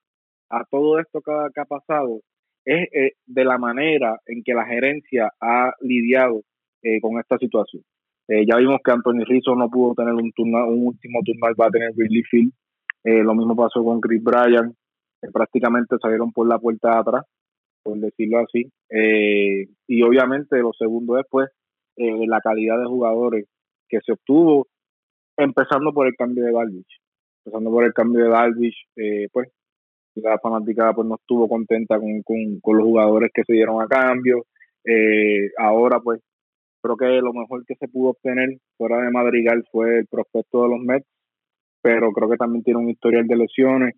a todo esto que, ha pasado es eh, de la manera en que la gerencia ha lidiado eh, con esta situación. Eh, ya vimos que Anthony Rizzo no pudo tener un, turno, un último turno, va a tener Billy Field. lo mismo pasó con Chris Bryan, prácticamente salieron por la puerta de atrás, por decirlo así. y obviamente lo segundo después, pues, la calidad de jugadores que se obtuvo, empezando por el cambio de Darvish. Empezando por el cambio de Darvish, pues la fanática pues no estuvo contenta con, con, los jugadores que se dieron a cambio. Eh, ahora pues creo que lo mejor que se pudo obtener fuera de Madrigal fue el prospecto de los Mets, pero creo que también tiene un historial de lesiones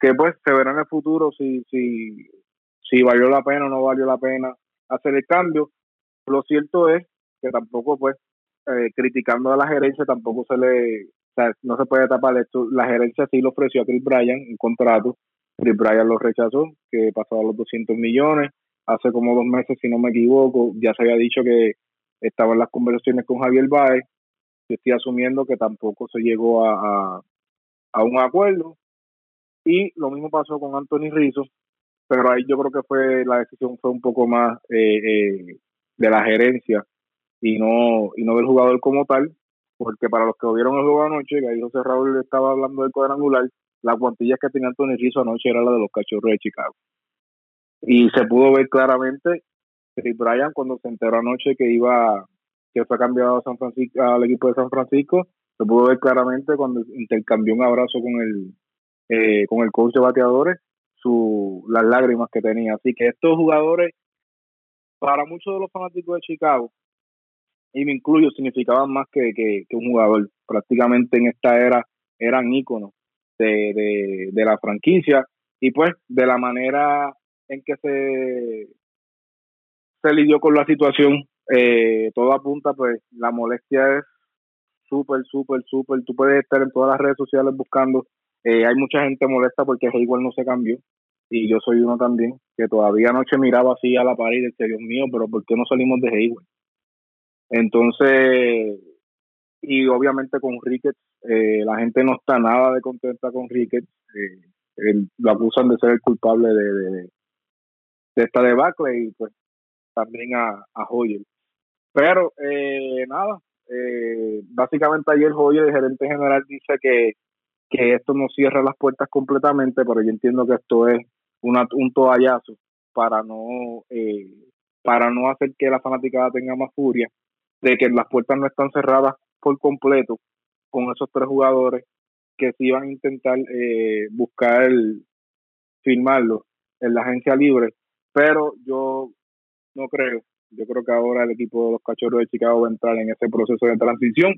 que pues se verá en el futuro si, si, si valió la pena o no valió la pena hacer el cambio. Lo cierto es que tampoco pues eh, criticando a la gerencia tampoco se le o sea, no se puede tapar esto. La gerencia sí lo ofreció a Chris Bryan un contrato. Chris Bryan lo rechazó, que pasaba los 200 millones. Hace como dos meses, si no me equivoco, ya se había dicho que estaban las conversaciones con Javier Baez. Yo estoy asumiendo que tampoco se llegó a, a, un acuerdo. Y lo mismo pasó con Anthony Rizzo, pero ahí yo creo que fue la decisión fue un poco más eh, eh, de la gerencia y no y no del jugador como tal porque para los que vieron el juego anoche, que ahí José Raúl estaba hablando del cuadrangular, la cuantilla que tenía Anthony Rizzo anoche era la de los cachorros de Chicago. Y se pudo ver claramente que Brian cuando se enteró anoche que iba, que fue cambiado a San Francisco, al equipo de San Francisco, se pudo ver claramente cuando intercambió un abrazo con el, eh, con el coach de bateadores, su, las lágrimas que tenía. Así que estos jugadores, para muchos de los fanáticos de Chicago, y me incluyo, significaban más que, que, un jugador. Prácticamente en esta era eran íconos de, de, la franquicia y pues de la manera en que se, se lidió con la situación, eh, todo apunta, pues la molestia es súper, súper, súper. Tú puedes estar en todas las redes sociales buscando. Eh, hay mucha gente molesta porque igual no se cambió y yo soy uno también que todavía anoche miraba así a la pared y decía, Dios mío, pero ¿por qué no salimos de Hayward? Entonces, y obviamente con Ricketts, eh, la gente no está nada de contenta con Ricketts. Eh, lo acusan de ser el culpable de, de, esta debacle y pues también a, a Hoyer. Pero eh, nada, eh, básicamente ayer Hoyer, el gerente general, dice que, que esto no cierra las puertas completamente, pero yo entiendo que esto es una, un toallazo para no, para no hacer que la fanaticada tenga más furia de que las puertas no están cerradas por completo con esos tres jugadores que se iban a intentar eh, buscar firmarlo en la agencia libre, pero yo no creo. Yo creo que ahora el equipo de los Cachorros de Chicago va a entrar en ese proceso de transición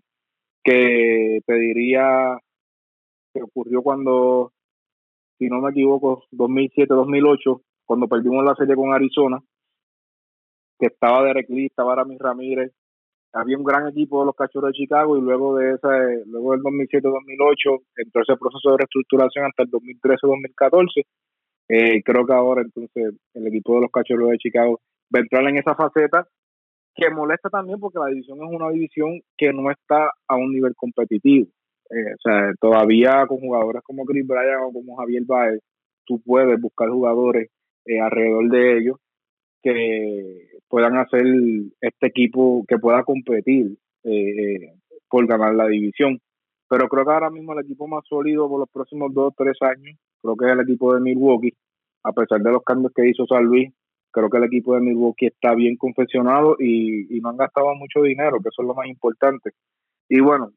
que te diría que ocurrió cuando, si no me equivoco, 2007-2008, cuando perdimos la serie con Arizona, que estaba Derek Lee, estaba Aramis Ramírez, había un gran equipo de los Cachorros de Chicago y luego de ese, luego del 2007-2008 entró ese proceso de reestructuración hasta el 2013-2014. Eh, creo que ahora entonces el equipo de los Cachorros de Chicago va a entrar en esa faceta que molesta también porque la división es una división que no está a un nivel competitivo. Eh, o sea, todavía con jugadores como Chris Bryan o como Javier Baez, tú puedes buscar jugadores eh, alrededor de ellos que puedan hacer este equipo que pueda competir eh, por ganar la división. Pero creo que ahora mismo el equipo más sólido por los próximos dos o tres años, creo que es el equipo de Milwaukee, a pesar de los cambios que hizo San Luis, creo que el equipo de Milwaukee está bien confeccionado y, no han gastado mucho dinero, que eso es lo más importante. Y bueno,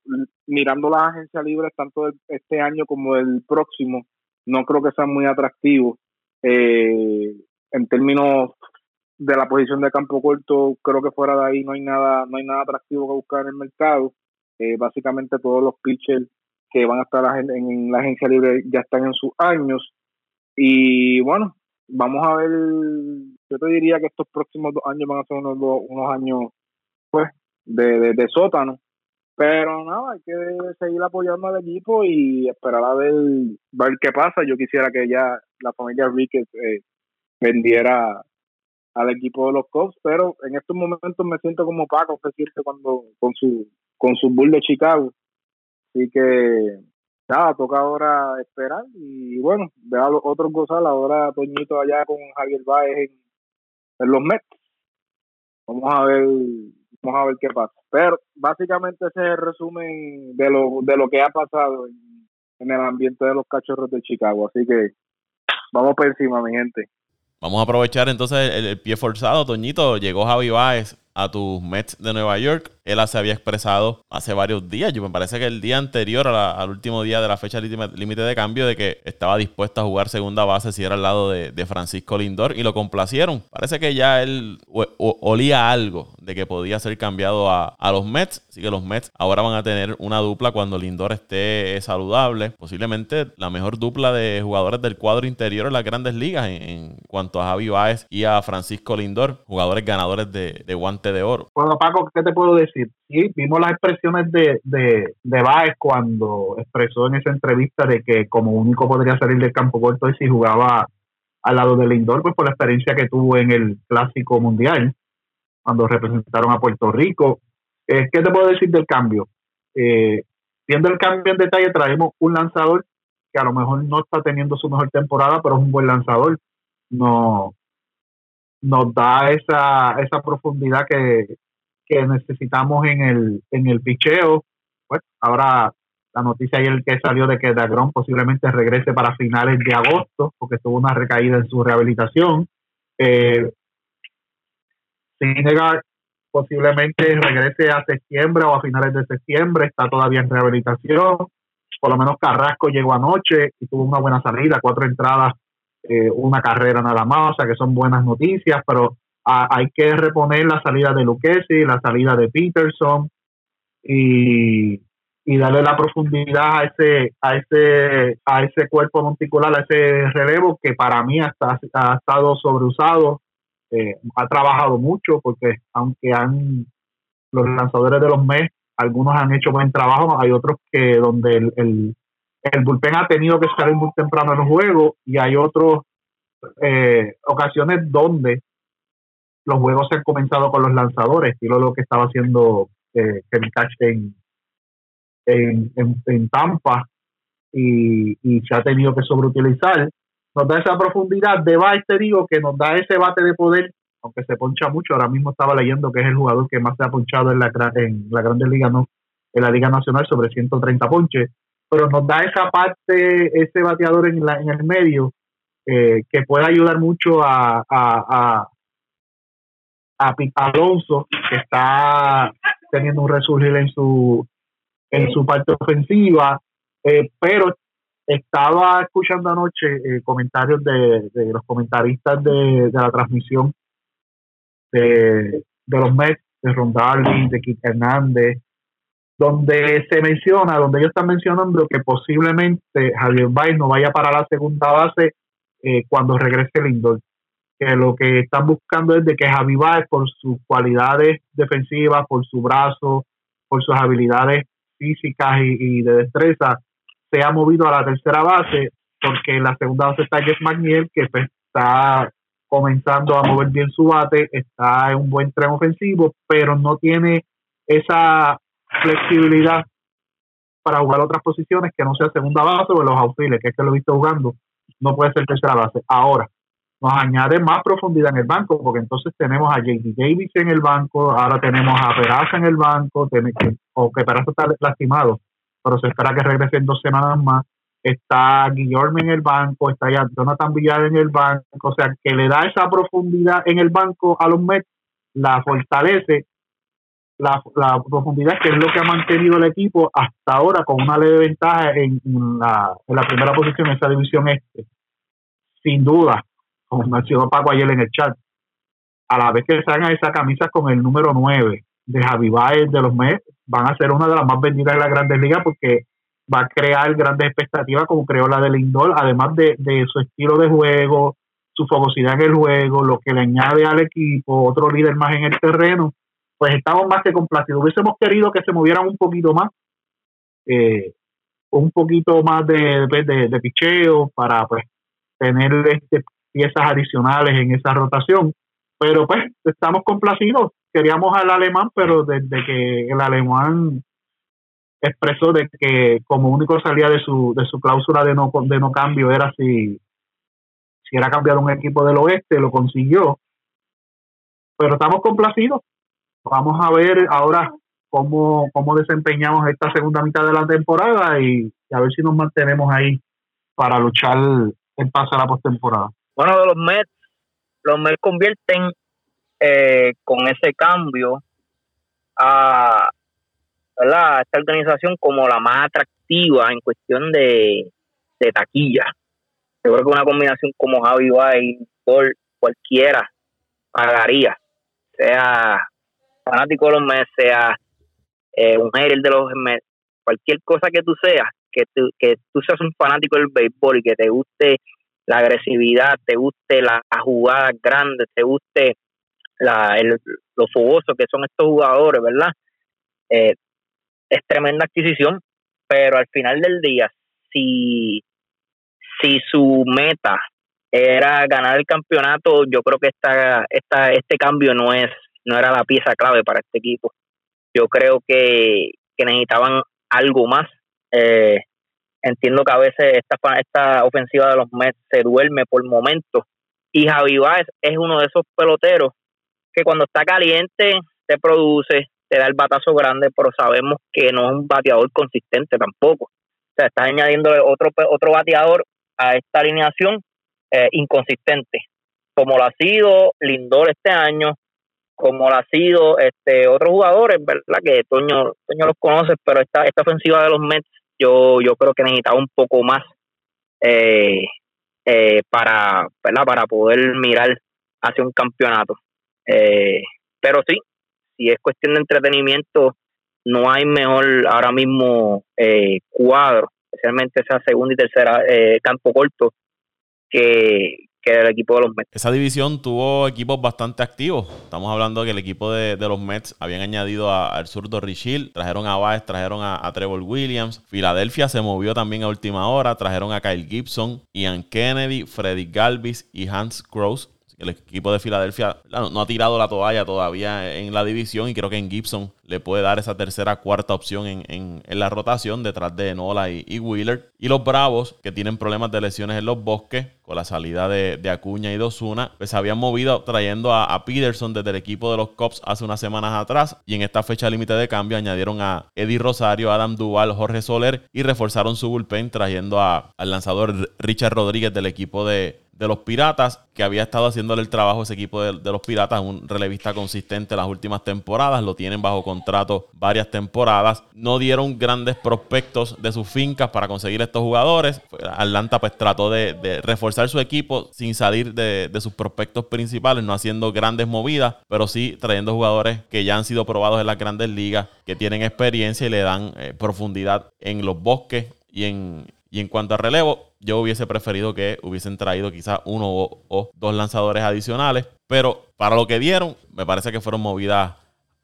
mirando las agencias libres tanto este año como el próximo, no creo que sean muy atractivos. Eh, en términos de la posición de campo corto, creo que fuera de ahí no hay nada, no hay nada atractivo que buscar en el mercado. Eh, básicamente todos los pitchers que van a estar en la agencia libre ya están en sus años. Y bueno, vamos a ver, yo te diría que estos próximos dos años van a ser unos, unos años pues de, de, sótano. Pero nada, hay que seguir apoyando al equipo y esperar a ver, ver qué pasa. Yo quisiera que ya la familia Ricketts eh, vendiera al equipo de los Cubs, pero en estos momentos me siento como Paco, decirte cuando con su con su bull de Chicago. Así que nada, toca ahora esperar y bueno, ver a los otros gozar, ahora Toñito allá con Javier Baez en, los Mets. Vamos a ver, vamos a ver qué pasa. Pero básicamente ese es el resumen de lo, de lo que ha pasado en, el ambiente de los cachorros de Chicago. Así que vamos por encima, mi gente. Vamos a aprovechar entonces el, pie forzado, Toñito. Llegó Javi Baez a tus Mets de Nueva York. Él se había expresado hace varios días, yo me parece que el día anterior al último día de la fecha límite de cambio, de que estaba dispuesto a jugar segunda base si era al lado de, Francisco Lindor y lo complacieron. Parece que ya él olía algo de que podía ser cambiado a, los Mets, así que los Mets ahora van a tener una dupla cuando Lindor esté saludable, posiblemente la mejor dupla de jugadores del cuadro interior en las grandes ligas en, cuanto a Javi Baez y a Francisco Lindor, jugadores ganadores de, de guante de oro. Bueno, Paco, ¿qué te puedo decir? Sí, vimos las expresiones de, de, de Baez cuando expresó en esa entrevista de que como único podría salir del campo corto es si jugaba al lado del Lindor, pues por la experiencia que tuvo en el Clásico Mundial, cuando representaron a Puerto Rico. Eh, ¿Qué te puedo decir del cambio? Eh, viendo el cambio en detalle, traemos un lanzador que a lo mejor no está teniendo su mejor temporada, pero es un buen lanzador. No, nos da esa, esa profundidad que, necesitamos en el, en el picheo. Pues ahora la noticia ayer que salió de que Dagron posiblemente regrese para finales de agosto, porque tuvo una recaída en su rehabilitación. Eh, posiblemente regrese a septiembre o a finales de septiembre, está todavía en rehabilitación. Por lo menos Carrasco llegó anoche y tuvo una buena salida, cuatro entradas eh, una carrera nada más, o sea que son buenas noticias, pero hay que reponer la salida de Lucchesi, la salida de Peterson y, darle la profundidad a ese, a ese, a ese cuerpo monticular, a ese relevo que para mí hasta ha estado sobreusado, eh, ha trabajado mucho porque aunque han los lanzadores de los MES, algunos han hecho buen trabajo, hay otros que donde el bullpen ha tenido que salir muy temprano en el juego y hay otras eh, ocasiones donde los juegos se han comenzado con los lanzadores, estilo lo que estaba haciendo eh, Kevin en, en, Tampa y, se ha tenido que sobreutilizar. Nos da esa profundidad de base, te digo, que nos da ese bate de poder, aunque se poncha mucho. Ahora mismo estaba leyendo que es el jugador que más se ha ponchado en la, en la Grande Liga, no, en la Liga Nacional, sobre 130 ponches pero nos da esa parte, ese bateador en, la, en el medio, eh, que puede ayudar mucho a, a, a, Alonso, que está teniendo un resurgir en su, en su parte ofensiva, eh, pero estaba escuchando anoche eh, comentarios de, de, los comentaristas de, de la transmisión de, de los Mets, de Ron de Kit Hernández, donde se menciona, donde ellos están mencionando que posiblemente Javier Baez no vaya para la segunda base eh, cuando regrese Lindor. Que lo que están buscando es de que Javier Baez, por sus cualidades defensivas, por su brazo, por sus habilidades físicas y, de destreza, se ha movido a la tercera base, porque en la segunda base está Jeff McNeil, que pues, está comenzando a mover bien su bate, está en un buen tren ofensivo, pero no tiene esa flexibilidad para jugar otras posiciones que no sea segunda base o los auxiles, que es que lo he visto jugando, no puede ser tercera base. Ahora, nos añade más profundidad en el banco, porque entonces tenemos a J.D. Davis en el banco, ahora tenemos a Peraza en el banco, o que Peraza está lastimado, pero se espera que regrese en dos semanas más. Está Guillermo en el banco, está ya Jonathan Villar en el banco, o sea, que le da esa profundidad en el banco a los Mets, la fortalece la, profundidad, que es lo que ha mantenido el equipo hasta ahora con una leve ventaja en, la, en la primera posición en esa división este. Sin duda, como mencionó Paco ayer en el chat, a la vez que salgan esa camisa con el número 9 de Javi Baez de los Mets, van a ser una de las más vendidas de la Grandes Ligas porque va a crear grandes expectativas como creó la de Lindor, además de, de su estilo de juego, su fogosidad en el juego, lo que le añade al equipo, otro líder más en el terreno pues estamos más que complacidos. Hubiésemos querido que se movieran un poquito más, eh, un poquito más de, de, picheo para pues tener este, piezas adicionales en esa rotación. Pero pues estamos complacidos. Queríamos al alemán, pero desde que el alemán expresó de que como único salía de su, de su cláusula de no, de no cambio era si, si era cambiar un equipo del oeste, lo consiguió. Pero estamos complacidos Vamos a ver ahora cómo, cómo desempeñamos esta segunda mitad de la temporada y, a ver si nos mantenemos ahí para luchar en pase a la postemporada. Bueno, de los Mets, los Mets convierten eh, con ese cambio a, esta organización como la más atractiva en cuestión de, de taquilla. Yo creo que una combinación como Javi Bay por cualquiera pagaría, sea fanático de los Mets, sea eh, un de los Mets, cualquier cosa que tú seas, que tú, que tú seas un fanático del béisbol y que te guste la agresividad, te guste las jugadas grandes, te guste la, el, lo fogoso que son estos jugadores, ¿verdad? Eh, es tremenda adquisición, pero al final del día, si, si su meta era ganar el campeonato, yo creo que esta, esta, este cambio no es no era la pieza clave para este equipo. Yo creo que, necesitaban algo más. Eh, entiendo que a veces esta, esta ofensiva de los Mets se duerme por momentos. Y Javi Baez es uno de esos peloteros que cuando está caliente te produce, te da el batazo grande, pero sabemos que no es un bateador consistente tampoco. O sea, está añadiendo otro, otro bateador a esta alineación eh, inconsistente, como lo ha sido Lindor este año, como lo ha sido este otros jugadores, ¿verdad? Que Toño, Toño los conoce, pero esta, esta ofensiva de los Mets yo, yo creo que necesitaba un poco más eh, eh, para, ¿verdad? para poder mirar hacia un campeonato. Eh, pero sí, si es cuestión de entretenimiento, no hay mejor ahora mismo cuadro, especialmente esa segunda y tercera campo corto, que, el equipo de los Mets. Esa división tuvo equipos bastante activos. Estamos hablando que el equipo de, los Mets habían añadido al zurdo Richil, trajeron a Baez, trajeron a, Trevor Williams. Filadelfia se movió también a última hora, trajeron a Kyle Gibson, Ian Kennedy, Freddy Galvis y Hans Cross el equipo de Filadelfia no, ha tirado la toalla todavía en la división y creo que en Gibson le puede dar esa tercera, cuarta opción en, la rotación detrás de Nola y, Wheeler. Y los Bravos, que tienen problemas de lesiones en los bosques, con la salida de, Acuña y de Osuna, pues se habían movido trayendo a, Peterson desde el equipo de los Cops hace unas semanas atrás. Y en esta fecha límite de cambio añadieron a Eddie Rosario, Adam Duval, Jorge Soler y reforzaron su bullpen trayendo a, al lanzador Richard Rodríguez del equipo de, los Piratas, que había estado haciéndole el trabajo ese equipo de, los Piratas, un relevista consistente las últimas temporadas, lo tienen bajo contrato varias temporadas. No dieron grandes prospectos de sus fincas para conseguir estos jugadores. Atlanta pues trató de, reforzar su equipo sin salir de, sus prospectos principales, no haciendo grandes movidas, pero sí trayendo jugadores que ya han sido probados en las grandes ligas, que tienen experiencia y le dan eh, profundidad en los bosques y en, y en cuanto a relevo, yo hubiese preferido que hubiesen traído quizás uno o, dos lanzadores adicionales. Pero para lo que dieron, me parece que fueron movidas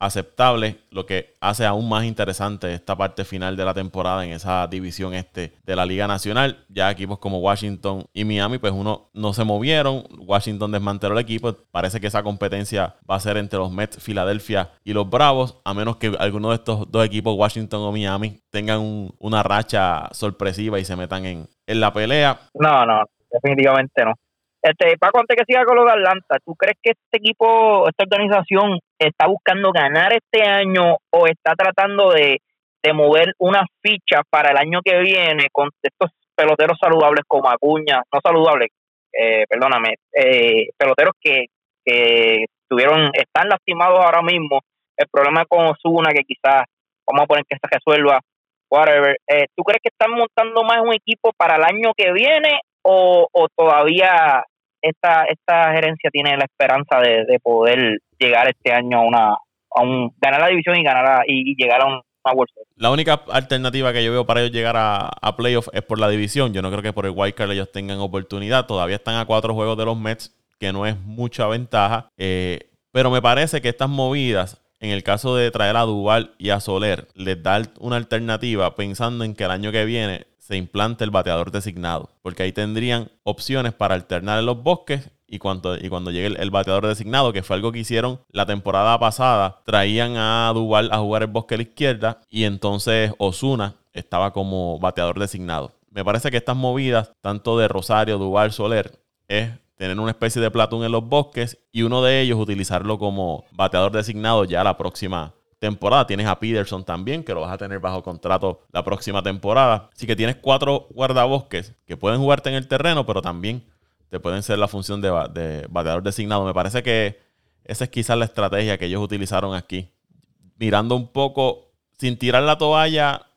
aceptable, lo que hace aún más interesante esta parte final de la temporada en esa división este de la Liga Nacional. Ya equipos como Washington y Miami, pues uno no se movieron. Washington desmanteló el equipo. Parece que esa competencia va a ser entre los Mets, Filadelfia y los Bravos, a menos que alguno de estos dos equipos, Washington o Miami, tengan una racha sorpresiva y se metan en, en la pelea. No, no, definitivamente no. Este, Paco, antes que siga con lo de Atlanta, ¿tú crees que este equipo, esta organización está buscando ganar este año o está tratando de, mover una ficha para el año que viene con estos peloteros saludables como Acuña, no saludables, eh, perdóname, eh, peloteros que, que tuvieron, están lastimados ahora mismo. El problema con Osuna, que quizás, vamos a poner que se resuelva, whatever. Eh, ¿Tú crees que están montando más un equipo para el año que viene o, o todavía esta, esta gerencia tiene la esperanza de, poder llegar este año a una a un ganar la división y ganar y, llegar a un La única alternativa que yo veo para ellos llegar a, a playoff es por la división. Yo no creo que por el wildcard ellos tengan oportunidad. Todavía están a cuatro juegos de los Mets, que no es mucha ventaja. Eh, pero me parece que estas movidas, en el caso de traer a Duval y a Soler, les da una alternativa pensando en que el año que viene se implante el bateador designado, porque ahí tendrían opciones para alternar en los bosques y cuando, y cuando llegue el, bateador designado, que fue algo que hicieron la temporada pasada, traían a Duval a jugar el bosque a la izquierda y entonces Osuna estaba como bateador designado. Me parece que estas movidas, tanto de Rosario, Duval, Soler, es tener una especie de platón en los bosques y uno de ellos utilizarlo como bateador designado ya la próxima temporada. Tienes a Peterson también, que lo vas a tener bajo contrato la próxima temporada. Así que tienes cuatro guardabosques que pueden jugarte en el terreno, pero también te pueden ser la función de, bateador designado. Me parece que esa es quizás la estrategia que ellos utilizaron aquí. Mirando un poco, sin tirar la toalla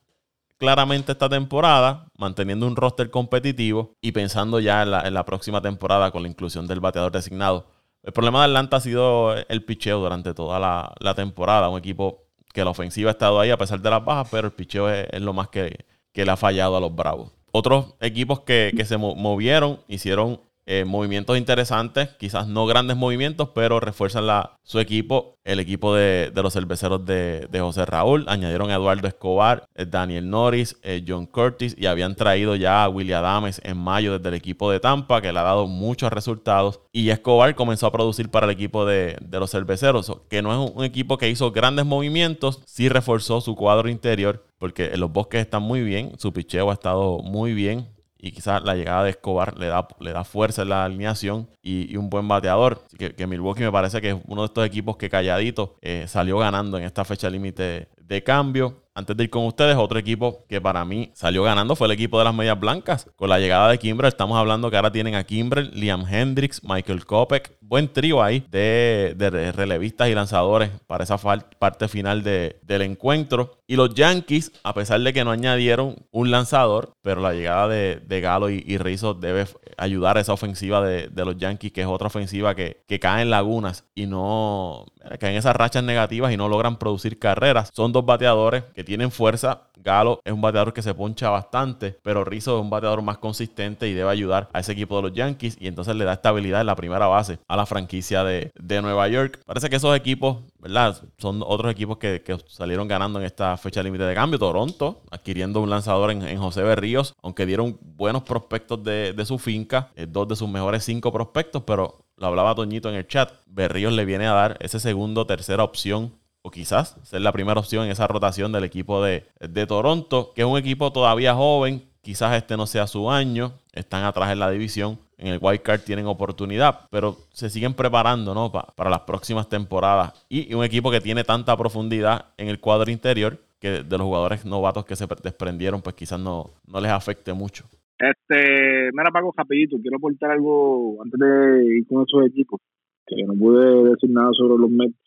claramente esta temporada, manteniendo un roster competitivo y pensando ya en la próxima temporada con la inclusión del bateador designado el problema de Atlanta ha sido el picheo durante toda la, temporada. Un equipo que la ofensiva ha estado ahí a pesar de las bajas, pero el picheo es, lo más que, le ha fallado a los Bravos. Otros equipos que, que se movieron, hicieron eh, movimientos interesantes, quizás no grandes movimientos, pero refuerzan su equipo, el equipo de, los cerveceros de, José Raúl. Añadieron a Eduardo Escobar, eh, Daniel Norris, eh, John Curtis y habían traído ya a William Adames en mayo desde el equipo de Tampa, que le ha dado muchos resultados. Y Escobar comenzó a producir para el equipo de, los cerveceros, que no es un, equipo que hizo grandes movimientos, sí reforzó su cuadro interior, porque los bosques están muy bien, su picheo ha estado muy bien y quizás la llegada de Escobar le da, le da fuerza en la alineación y, un buen bateador. que, que, Milwaukee me parece que es uno de estos equipos que calladito eh, salió ganando en esta fecha límite de cambio. Antes de ir con ustedes, otro equipo que para mí salió ganando fue el equipo de las Medias Blancas. Con la llegada de Kimbrel, estamos hablando que ahora tienen a Kimbrel, Liam Hendricks, Michael Kopek. Buen trío ahí de, relevistas y lanzadores para esa parte final del encuentro. Y los Yankees, a pesar de que no añadieron un lanzador, pero la llegada de, Galo y, Rizzo debe ayudar a esa ofensiva de, los Yankees, que es otra ofensiva que, que cae en lagunas y no caen esas rachas negativas y no logran producir carreras. Son dos bateadores que tienen fuerza. Galo es un bateador que se poncha bastante, pero Rizzo es un bateador más consistente y debe ayudar a ese equipo de los Yankees y entonces le da estabilidad en la primera base a la franquicia de, Nueva York. Parece que esos equipos, ¿verdad? Son otros equipos que, salieron ganando en esta fecha límite de cambio. Toronto adquiriendo un lanzador en, José Berríos, aunque dieron buenos prospectos de, su finca, eh, dos de sus mejores cinco prospectos, pero lo hablaba Toñito en el chat, Berríos le viene a dar ese segundo, tercera opción o quizás ser la primera opción en esa rotación del equipo de, Toronto, que es un equipo todavía joven, quizás este no sea su año, están atrás en la división, en el White Card tienen oportunidad, pero se siguen preparando ¿no? para las próximas temporadas. Y, un equipo que tiene tanta profundidad en el cuadro interior que de los jugadores novatos que se desprendieron, pues quizás no, no les afecte mucho. Este, mira, Paco, rapidito, quiero aportar algo antes de ir con esos equipos, que no pude decir nada sobre los Mets.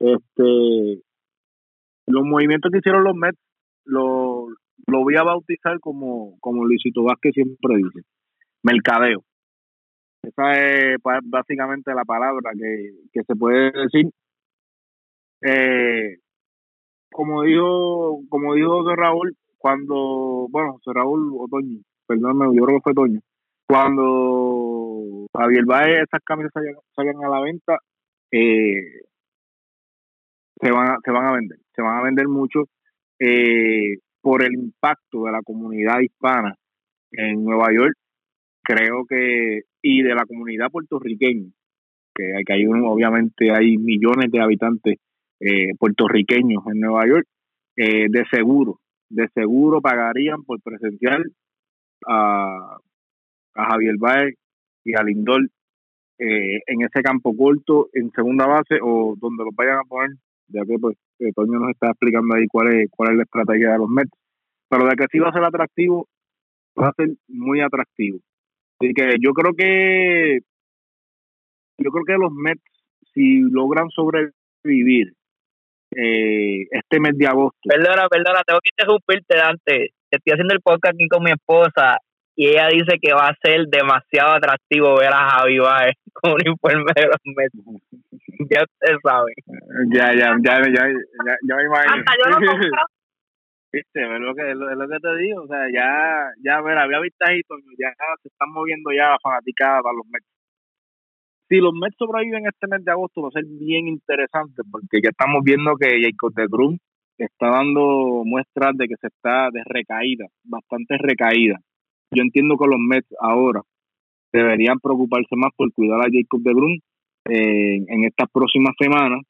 Este, los movimientos que hicieron los Mets, lo, lo voy a bautizar como, como Luisito Vázquez siempre dice, mercadeo. Esa es básicamente la palabra que, que se puede decir. Eh, como dijo, como dijo Raúl, cuando, bueno, Raúl Otoño, perdóname, yo creo que fue Toño, cuando Javier Baez esas camisas salgan, a la venta, eh, se van a, se van a vender, se van a vender mucho eh, por el impacto de la comunidad hispana en Nueva York, creo que, y de la comunidad puertorriqueña, que, que hay obviamente hay millones de habitantes eh, puertorriqueños en Nueva York, de seguro de seguro pagarían por presenciar a, a Javier Baez y a Lindor eh, en ese campo corto, en segunda base o donde los vayan a poner, ya que pues eh, Toño nos está explicando ahí cuál es, cuál es la estrategia de los Mets. Pero de que sí va a ser atractivo, va a ser muy atractivo. Así que yo creo que yo creo que los Mets, si logran sobrevivir eh, este mes de agosto. Perdona, perdona, tengo que interrumpirte antes. Estoy haciendo el podcast aquí con mi esposa y ella dice que va a ser demasiado atractivo ver a Javi Baez con un informe de los meses. ya ustedes saben. Ya, ya, ya, ya, ya, ya me imagino. Hasta yo lo Viste, es lo, que, es lo, que te digo, o sea, ya, ya, ver, había vistajitos, ya se están moviendo ya la fanaticada para los Mets si los Mets sobreviven este mes de agosto va a ser bien interesante porque ya estamos viendo que Jacob de Grum está dando muestras de que se está de recaída, bastante recaída. Yo entiendo que los Mets ahora deberían preocuparse más por cuidar a Jacob de Grum eh, en estas próximas semanas,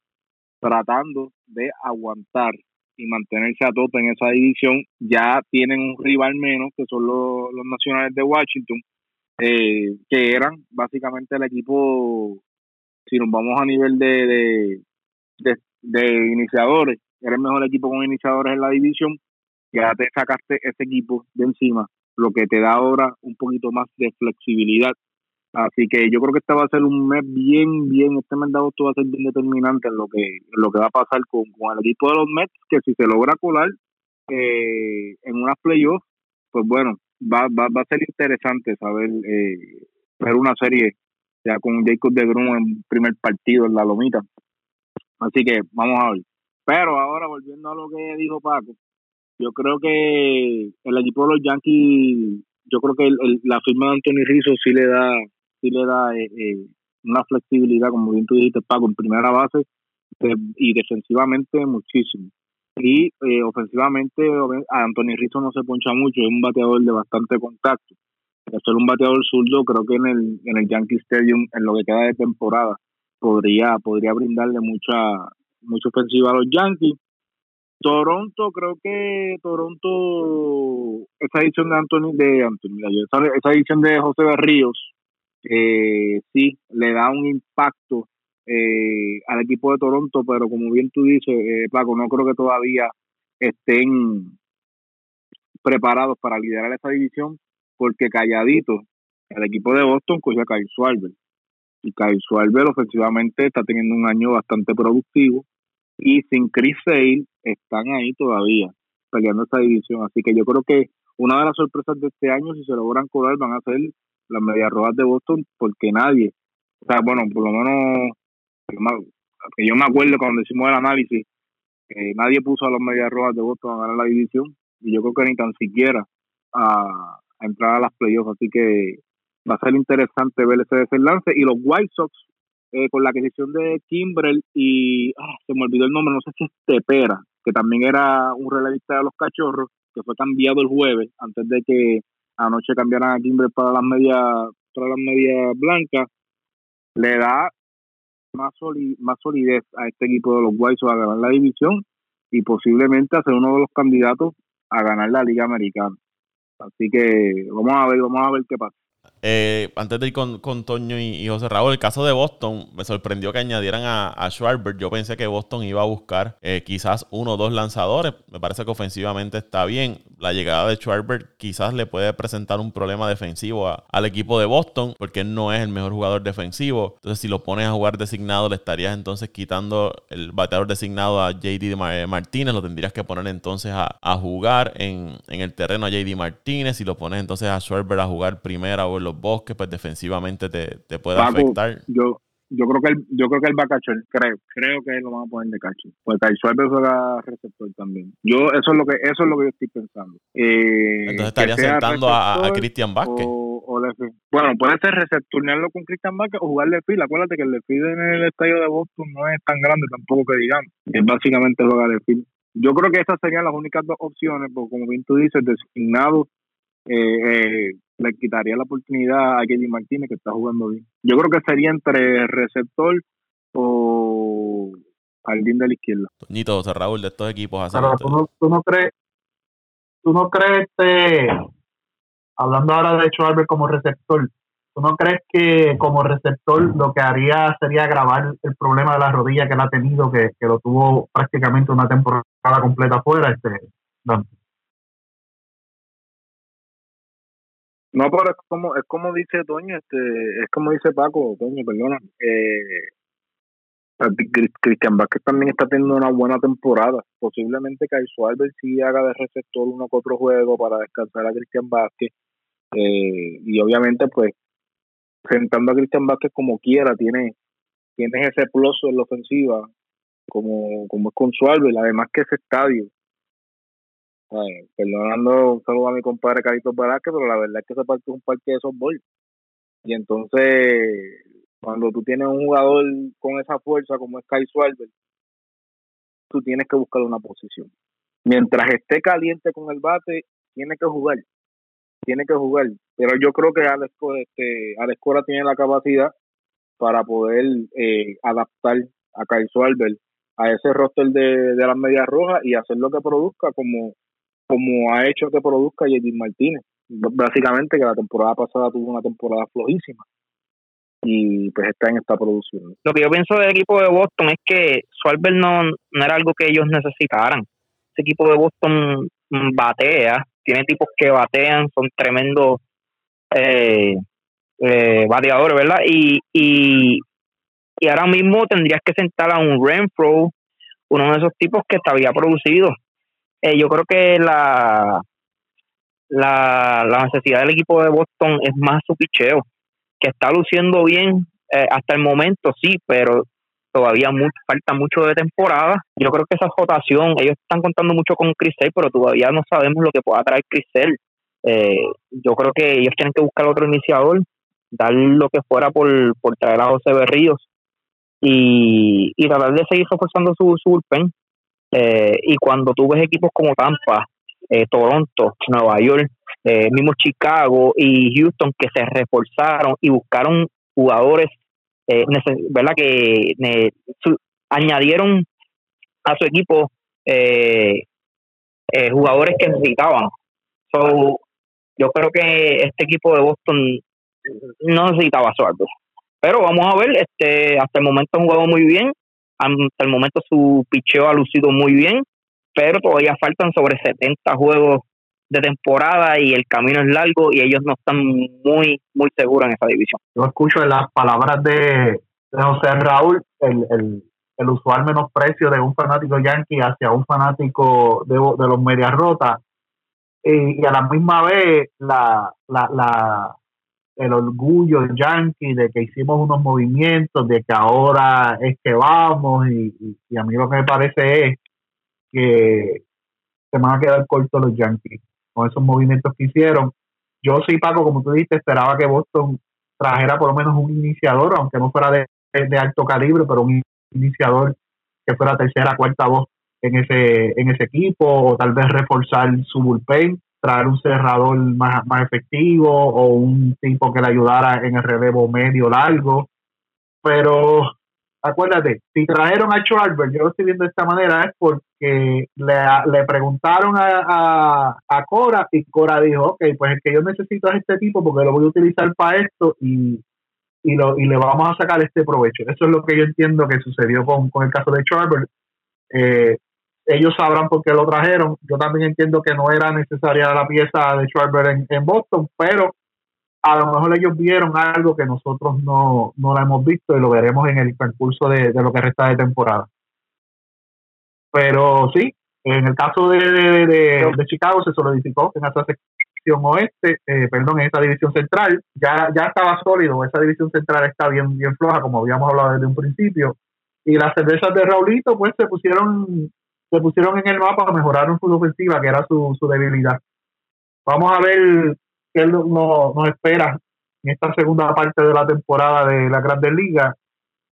tratando de aguantar y mantenerse a tope en esa división. Ya tienen un rival menos, que son los, los nacionales de Washington, eh, que eran básicamente el equipo, si nos vamos a nivel de, de, iniciadores, era el mejor equipo con iniciadores en la división, ya te sacaste ese equipo de encima, lo que te da ahora un poquito más de flexibilidad. Así que yo creo que este va a ser un mes bien, bien, este mes de va a ser bien determinante en lo que, lo que va a pasar con, el equipo de los Mets, que si se logra colar eh, en unas playoffs, pues bueno, va, va, va a ser interesante saber eh, ver una serie ya con Jacob de Grum en primer partido en la lomita. Así que vamos a ver. Pero ahora volviendo a lo que dijo Paco, yo creo que el equipo de los Yankees, yo creo que la firma de Anthony Rizzo sí le da, sí le da eh, eh, una flexibilidad, como bien tú dijiste, Paco, en primera base y defensivamente muchísimo. Y eh, ofensivamente, a Anthony Rizzo no se poncha mucho, es un bateador de bastante contacto. Al ser un bateador zurdo, creo que en el, en el Yankee Stadium, en lo que queda de temporada, podría, podría brindarle mucha, mucha ofensiva a los Yankees. Toronto, creo que Toronto, esa edición de Anthony, de Anthony, esa, edición de José Berríos, eh, sí, le da un impacto eh, al equipo de Toronto, pero como bien tú dices, eh, Paco, no creo que todavía estén preparados para liderar esa división, porque calladito, el equipo de Boston coge a Kyle Schwarber. Y Kyle Schwarber ofensivamente está teniendo un año bastante productivo. Y sin Chris Sale están ahí todavía peleando esa división. Así que yo creo que una de las sorpresas de este año, si se logran colar, van a ser las medias rojas de Boston, porque nadie, o sea, bueno, por lo menos que yo me acuerdo cuando hicimos el análisis, que nadie puso a los Medias Rojas de Boston a ganar la división y yo creo que ni tan siquiera a, entrar a las playoffs, así que va a ser interesante ver ese desenlace y los White Sox eh, con la adquisición de Kimbrel y ah, se me olvidó el nombre, no sé si es Tepera, que también era un relevista de los cachorros, que fue cambiado el jueves antes de que anoche cambiaran a Kimbrel para las medias para las medias blancas, le da más, más solidez a este equipo de los White a ganar la división y posiblemente a ser uno de los candidatos a ganar la Liga Americana. Así que vamos a ver, vamos a ver qué pasa. Eh, antes de ir con, Toño y, José Raúl, el caso de Boston, me sorprendió que añadieran a, a. Yo pensé que Boston iba a buscar eh, quizás uno o dos lanzadores. Me parece que ofensivamente está bien. La llegada de Schwarber quizás le puede presentar un problema defensivo al equipo de Boston, porque no es el mejor jugador defensivo. Entonces, si lo pones a jugar designado, le estarías entonces quitando el bateador designado a JD eh, Martínez. Lo tendrías que poner entonces a, jugar en, el terreno a JD Martínez. Si lo pones entonces a Schwarber a jugar primera o en los bosques, pues defensivamente te, te puede afectar. Yo, yo creo que él, yo creo que él va a cachar, creo, creo que lo van a poner de cacho. Porque Kyle Suárez juega receptor también. Yo, eso es lo que, eso es lo que yo estoy pensando. Eh, Entonces estaría sentando a, a Cristian Vázquez. bueno, puede ser recepturnearlo con Cristian Vázquez o jugarle fila. Acuérdate que el fil en el estadio de Boston no es tan grande tampoco que digamos. Es básicamente jugar de fil. Yo creo que esas serían las únicas dos opciones, porque como bien tú dices, designado eh, eh, le quitaría la oportunidad a Kelly Martínez, que está jugando bien. Yo creo que sería entre receptor o alguien de la izquierda. Toñito, José Raúl, de estos equipos. Pero ¿tú no, tú no crees, tú no crees, este, hablando ahora de Schwarber como receptor, ¿tú no crees que como receptor lo que haría sería agravar el problema de la rodilla que él ha tenido, que, que lo tuvo prácticamente una temporada completa fuera? Este, No, pero es como, es como dice Toño, este, es como dice Paco, Toño, perdona. Eh, Cristian Vázquez también está teniendo una buena temporada. Posiblemente Kyle Albert sí haga de receptor uno que otro juego para descansar a Cristian Vázquez. Eh, y obviamente, pues, sentando a Cristian Vázquez como quiera, tiene, tiene ese plus en la ofensiva, como, como es con Suárez. Además que ese estadio perdonando un saludo a mi compadre Carito Velázquez, pero la verdad es que ese parque es un parque de softball. Y entonces, cuando tú tienes un jugador con esa fuerza como es Kai Suárez, tú tienes que buscar una posición. Mientras esté caliente con el bate, tiene que jugar. Tiene que jugar. Pero yo creo que Alex, este, Alex Cora tiene la capacidad para poder eh, adaptar a Kai Suárez a ese roster de, de las medias rojas y hacer lo que produzca como como ha hecho que produzca J.D. Martínez. Básicamente que la temporada pasada tuvo una temporada flojísima y pues está en esta producción. Lo que yo pienso del equipo de Boston es que Suárez no, no era algo que ellos necesitaran. Ese equipo de Boston batea, tiene tipos que batean, son tremendos eh, eh, bateadores, ¿verdad? Y, y, y ahora mismo tendrías que sentar a un Renfro, uno de esos tipos que te había producido eh, yo creo que la, la, necesidad del equipo de Boston es más su picheo, que está luciendo bien eh, hasta el momento, sí, pero todavía falta mucho de temporada. Yo creo que esa rotación, ellos están contando mucho con Crisel, pero todavía no sabemos lo que pueda traer Crisel. Eh, yo creo que ellos tienen que buscar otro iniciador, dar lo que fuera por, por traer a José Berríos y, y tratar de seguir reforzando su, su bullpen. Eh, y cuando tú ves equipos como Tampa, eh, Toronto, Nueva York, eh, mismo Chicago y Houston que se reforzaron y buscaron jugadores, ¿verdad? Que añadieron a su equipo jugadores que necesitaban. So, yo creo que este equipo de Boston no necesitaba sueldo. Pero vamos a ver, este hasta el momento han jugado muy bien hasta el momento su picheo ha lucido muy bien, pero todavía faltan sobre 70 juegos de temporada y el camino es largo y ellos no están muy, muy seguros en esa división. Yo escucho las palabras de, José Raúl, el, el, el, usual menosprecio de un fanático yankee hacia un fanático de, de los medias rotas y, y, a la misma vez la, la, la, el orgullo yankee de que hicimos unos movimientos, de que ahora es que vamos y, a mí lo que me parece es que se van a quedar cortos los yankees con esos movimientos que hicieron. Yo sí, Paco, como tú dices, esperaba que Boston trajera por lo menos un iniciador, aunque no fuera de, de alto calibre, pero un iniciador que fuera tercera, cuarta voz en ese, en ese equipo, o tal vez reforzar su bullpen traer un cerrador más, más efectivo o un tipo que le ayudara en el relevo medio largo. Pero acuérdate, si trajeron a Schwarber, yo lo estoy viendo de esta manera, es porque le, preguntaron a, a, Cora y Cora dijo, ok, pues el que yo necesito es este tipo porque lo voy a utilizar para esto y, y, lo, y le vamos a sacar este provecho. Eso es lo que yo entiendo que sucedió con, con el caso de Schwarber. Eh, ellos sabrán por qué lo trajeron. Yo también entiendo que no era necesaria la pieza de Schwarber en Boston, pero a lo mejor ellos vieron algo que nosotros no, no la hemos visto y lo veremos en el concurso de, lo que resta de temporada. Pero sí, en el caso de, de, Chicago se solidificó en esa sección oeste, eh, perdón, en esa división central, ya, ya estaba sólido, esa división central está bien, bien floja, como habíamos hablado desde un principio, y las cervezas de Raulito pues se pusieron, se pusieron en el mapa, mejoraron su ofensiva, que era su, su debilidad. Vamos a ver que él nos espera en esta segunda parte de la temporada de la Grandes Ligas,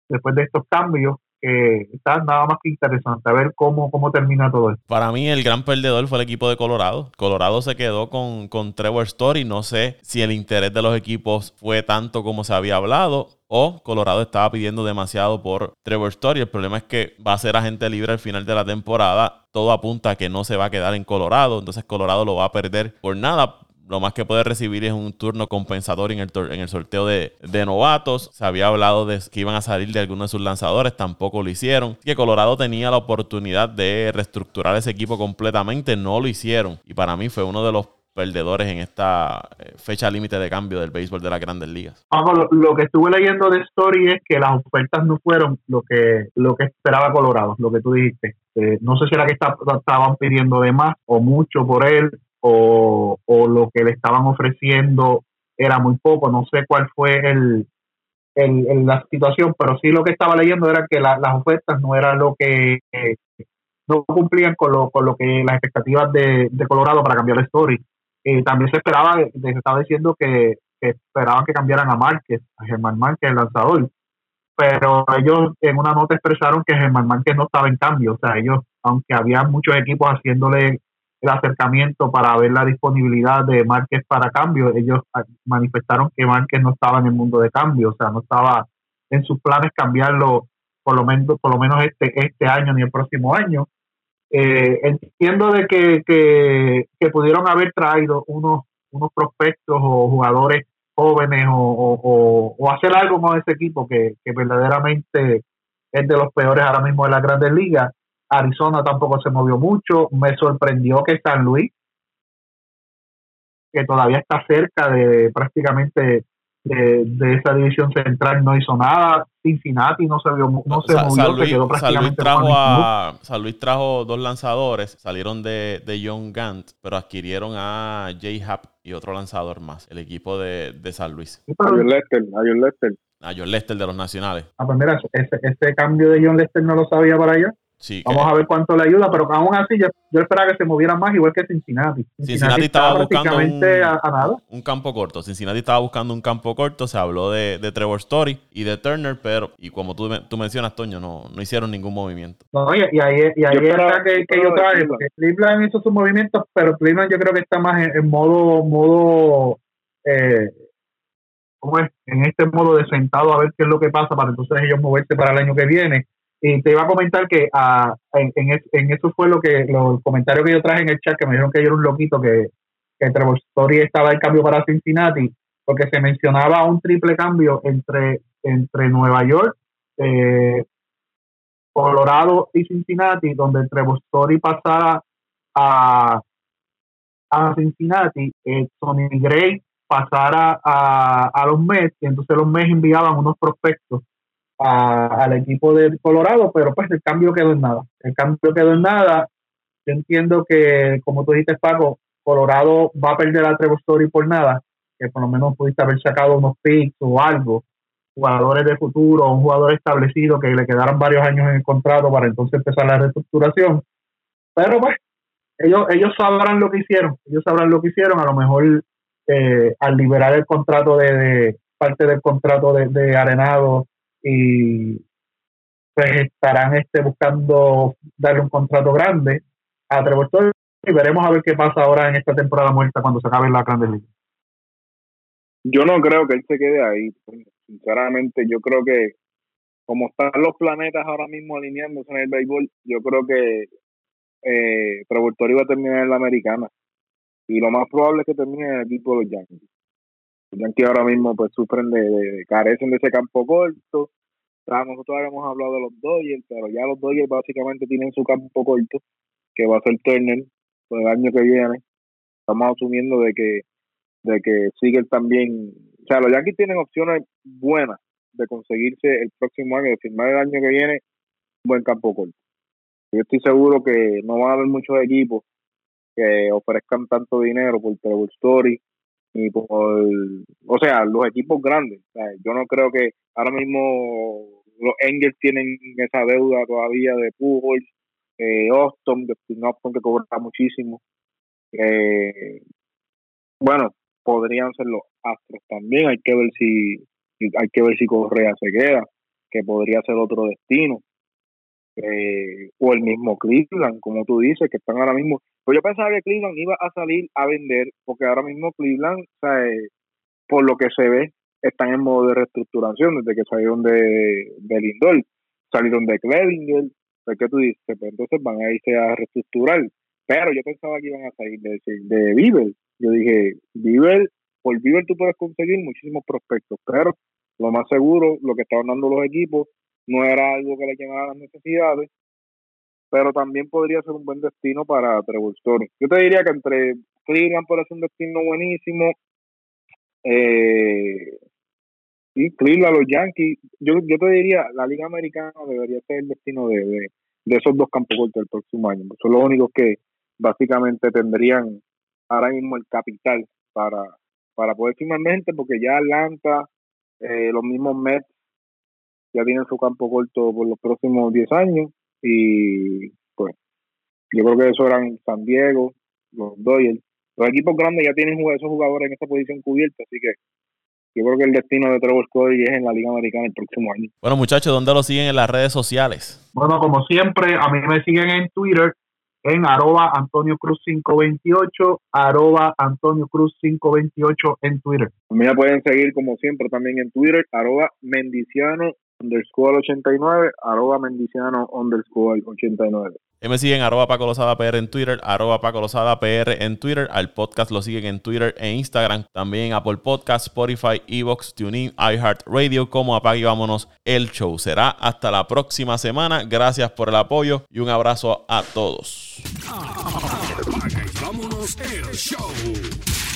después de estos cambios, que está nada más que interesante, a ver cómo, cómo termina todo esto. Para mí el gran perdedor fue el equipo de Colorado. Colorado se quedó con, con Trevor Story, no sé si el interés de los equipos fue tanto como se había hablado o Colorado estaba pidiendo demasiado por Trevor Story. El problema es que va a ser agente libre al final de la temporada. Todo apunta a que no se va a quedar en Colorado, entonces Colorado lo va a perder por nada lo más que puede recibir es un turno compensador en el, en el sorteo de, novatos. Se había hablado de que iban a salir de algunos de sus lanzadores, tampoco lo hicieron. Que Colorado tenía la oportunidad de reestructurar ese equipo completamente, no lo hicieron. Y para mí fue uno de los perdedores en esta eh, fecha límite de cambio del béisbol de las grandes ligas. lo, que estuve leyendo de Story es que las ofertas no fueron lo que lo que esperaba Colorado, lo que tú dijiste. Eh, no sé si era que estaban pidiendo de más o mucho por él o, o lo que le estaban ofreciendo era muy poco. No sé cuál fue el, el, la situación, pero sí lo que estaba leyendo era que las ofertas no eran lo que no cumplían con lo, con lo que las expectativas de, de Colorado para cambiar la story. Eh, también se esperaba, se estaba diciendo que, esperaban que cambiaran a Márquez, a Germán Márquez, el lanzador. Pero ellos en una nota expresaron que Germán Márquez no estaba en cambio. O sea, ellos, aunque había muchos equipos haciéndole el acercamiento para ver la disponibilidad de Márquez para cambio, ellos manifestaron que Márquez no estaba en el mundo de cambio, o sea, no estaba en sus planes cambiarlo por lo menos, por lo menos este, este año ni el próximo año. Eh, entiendo de que, que, pudieron haber traído unos, unos prospectos o jugadores jóvenes o, o, hacer algo con ese equipo que, que verdaderamente es de los peores ahora mismo de las grandes ligas Arizona tampoco se movió mucho. Me sorprendió que San Luis, que todavía está cerca de prácticamente de, esa división central, no hizo nada. Cincinnati no se, vio, no se movió, Luis, quedó prácticamente San Luis, trajo San Luis trajo dos lanzadores, salieron de, de John Gant, pero adquirieron a Jay Happ y otro lanzador más, el equipo de, de San Luis. A John Lester, a John Lester. A John Lester de los Nacionales. Ah, pues mira, ese, ese cambio de John Lester no lo sabía para allá. Vamos a ver cuánto le ayuda, pero aún así yo, esperaba que se moviera más, igual que Cincinnati. Cincinnati, estaba, buscando un, campo corto. Cincinnati estaba buscando un campo corto. Se habló de, Trevor Story y de Turner, pero, y como tú, tú mencionas, Toño, no, no hicieron ningún movimiento. No, y, y ahí, y ahí está que, que yo traje, porque Cleveland hizo sus movimientos, pero Cleveland yo creo que está más en, modo, modo eh, ¿cómo es? En este modo de sentado a ver qué es lo que pasa para entonces ellos moverse para el año que viene y te iba a comentar que ah, en, en, eso fue lo que los comentarios que yo traje en el chat, que me dijeron que yo era un loquito, que, que Trevor Story estaba en cambio para Cincinnati, porque se mencionaba un triple cambio entre, entre Nueva York, eh, Colorado y Cincinnati, donde Trevor Story pasara a, a Cincinnati, eh, Gray pasara a, a los Mets, y entonces los Mets enviaban unos prospectos al equipo de Colorado, pero pues el cambio quedó en nada. El cambio quedó en nada. Yo entiendo que, como tú dijiste, Paco, Colorado va a perder a Trevor Story por nada, que por lo menos pudiste haber sacado unos picks o algo, jugadores de futuro, un jugador establecido que le quedaran varios años en el contrato para entonces empezar la reestructuración. Pero pues, ellos, ellos sabrán lo que hicieron, ellos sabrán lo que hicieron, a lo mejor eh, al liberar el contrato de, parte del contrato de, de Arenado y pues estarán este, buscando darle un contrato grande a Trevor y veremos a ver qué pasa ahora en esta temporada muerta cuando se acabe la Grandes Ligas. Yo no creo que él se quede ahí. Sinceramente, yo creo que como están los planetas ahora mismo alineándose en el béisbol, yo creo que eh, Trevor va a terminar en la americana. Y lo más probable es que termine en el equipo de los Yankees. Yankees ahora mismo pues sufren de, carecen de ese campo corto. nosotros habíamos hablado de los Dodgers, pero ya los Dodgers básicamente tienen su campo corto, que va a ser Turner por el año que viene. Estamos asumiendo de que de que sigue también, o sea, los Yankees tienen opciones buenas de conseguirse el próximo año, de firmar el año que viene, un buen campo corto. Yo estoy seguro que no van a haber muchos equipos que ofrezcan tanto dinero por Trevor Story y por, o sea, los equipos grandes. yo no creo que ahora mismo los Angels tienen esa deuda todavía de Pujols, eh, Austin, de Austin que cobra muchísimo. Eh, bueno, podrían ser los Astros también. Hay que ver si hay que ver si Correa se queda, que podría ser otro destino. Eh, o el mismo Cleveland, como tú dices, que están ahora mismo. Pues yo pensaba que Cleveland iba a salir a vender, porque ahora mismo Cleveland, por lo que se ve, están en modo de reestructuración desde que salieron de, de Lindor, salieron de pues, ¿qué tú dices? Pues entonces van a irse a reestructurar. Pero yo pensaba que iban a salir de, de Bieber. Yo dije, Bieber, por Bieber tú puedes conseguir muchísimos prospectos, pero lo más seguro, lo que estaban dando los equipos, no era algo que le llenara las necesidades, pero también podría ser un buen destino para Trevor Story. Yo te diría que entre Cleveland puede ser un destino buenísimo, eh, sí, Cleveland, los Yankees, yo, yo te diría, la Liga Americana debería ser el destino de, de, esos dos campos cortos el próximo año. Son los únicos que básicamente tendrían ahora mismo el capital para, para poder firmar gente, porque ya Atlanta, eh, los mismos Mets ya tienen su campo corto por los próximos 10 años y pues yo creo que eso eran San Diego, los Dodgers. Los equipos grandes ya tienen esos jugadores en esta posición cubierta, así que yo creo que el destino de Trevor Story es en la Liga Americana el próximo año. Bueno, muchachos, ¿dónde lo siguen en las redes sociales? Bueno, como siempre, a mí me siguen en Twitter en arroba Antonio Cruz 528, arroba Antonio Cruz 528 en Twitter. Me pueden seguir como siempre también en Twitter, arroba Mendiciano underscore 89, arroba Mendiciano underscore 89. Me siguen arroba Paco Lozada PR en Twitter, arroba Paco Lozada PR en Twitter. Al podcast lo siguen en Twitter e Instagram. También Apple Podcast, Spotify, Evox, TuneIn, iHeartRadio. Como apague vámonos el show. Será hasta la próxima semana. Gracias por el apoyo y un abrazo a todos. vámonos el show.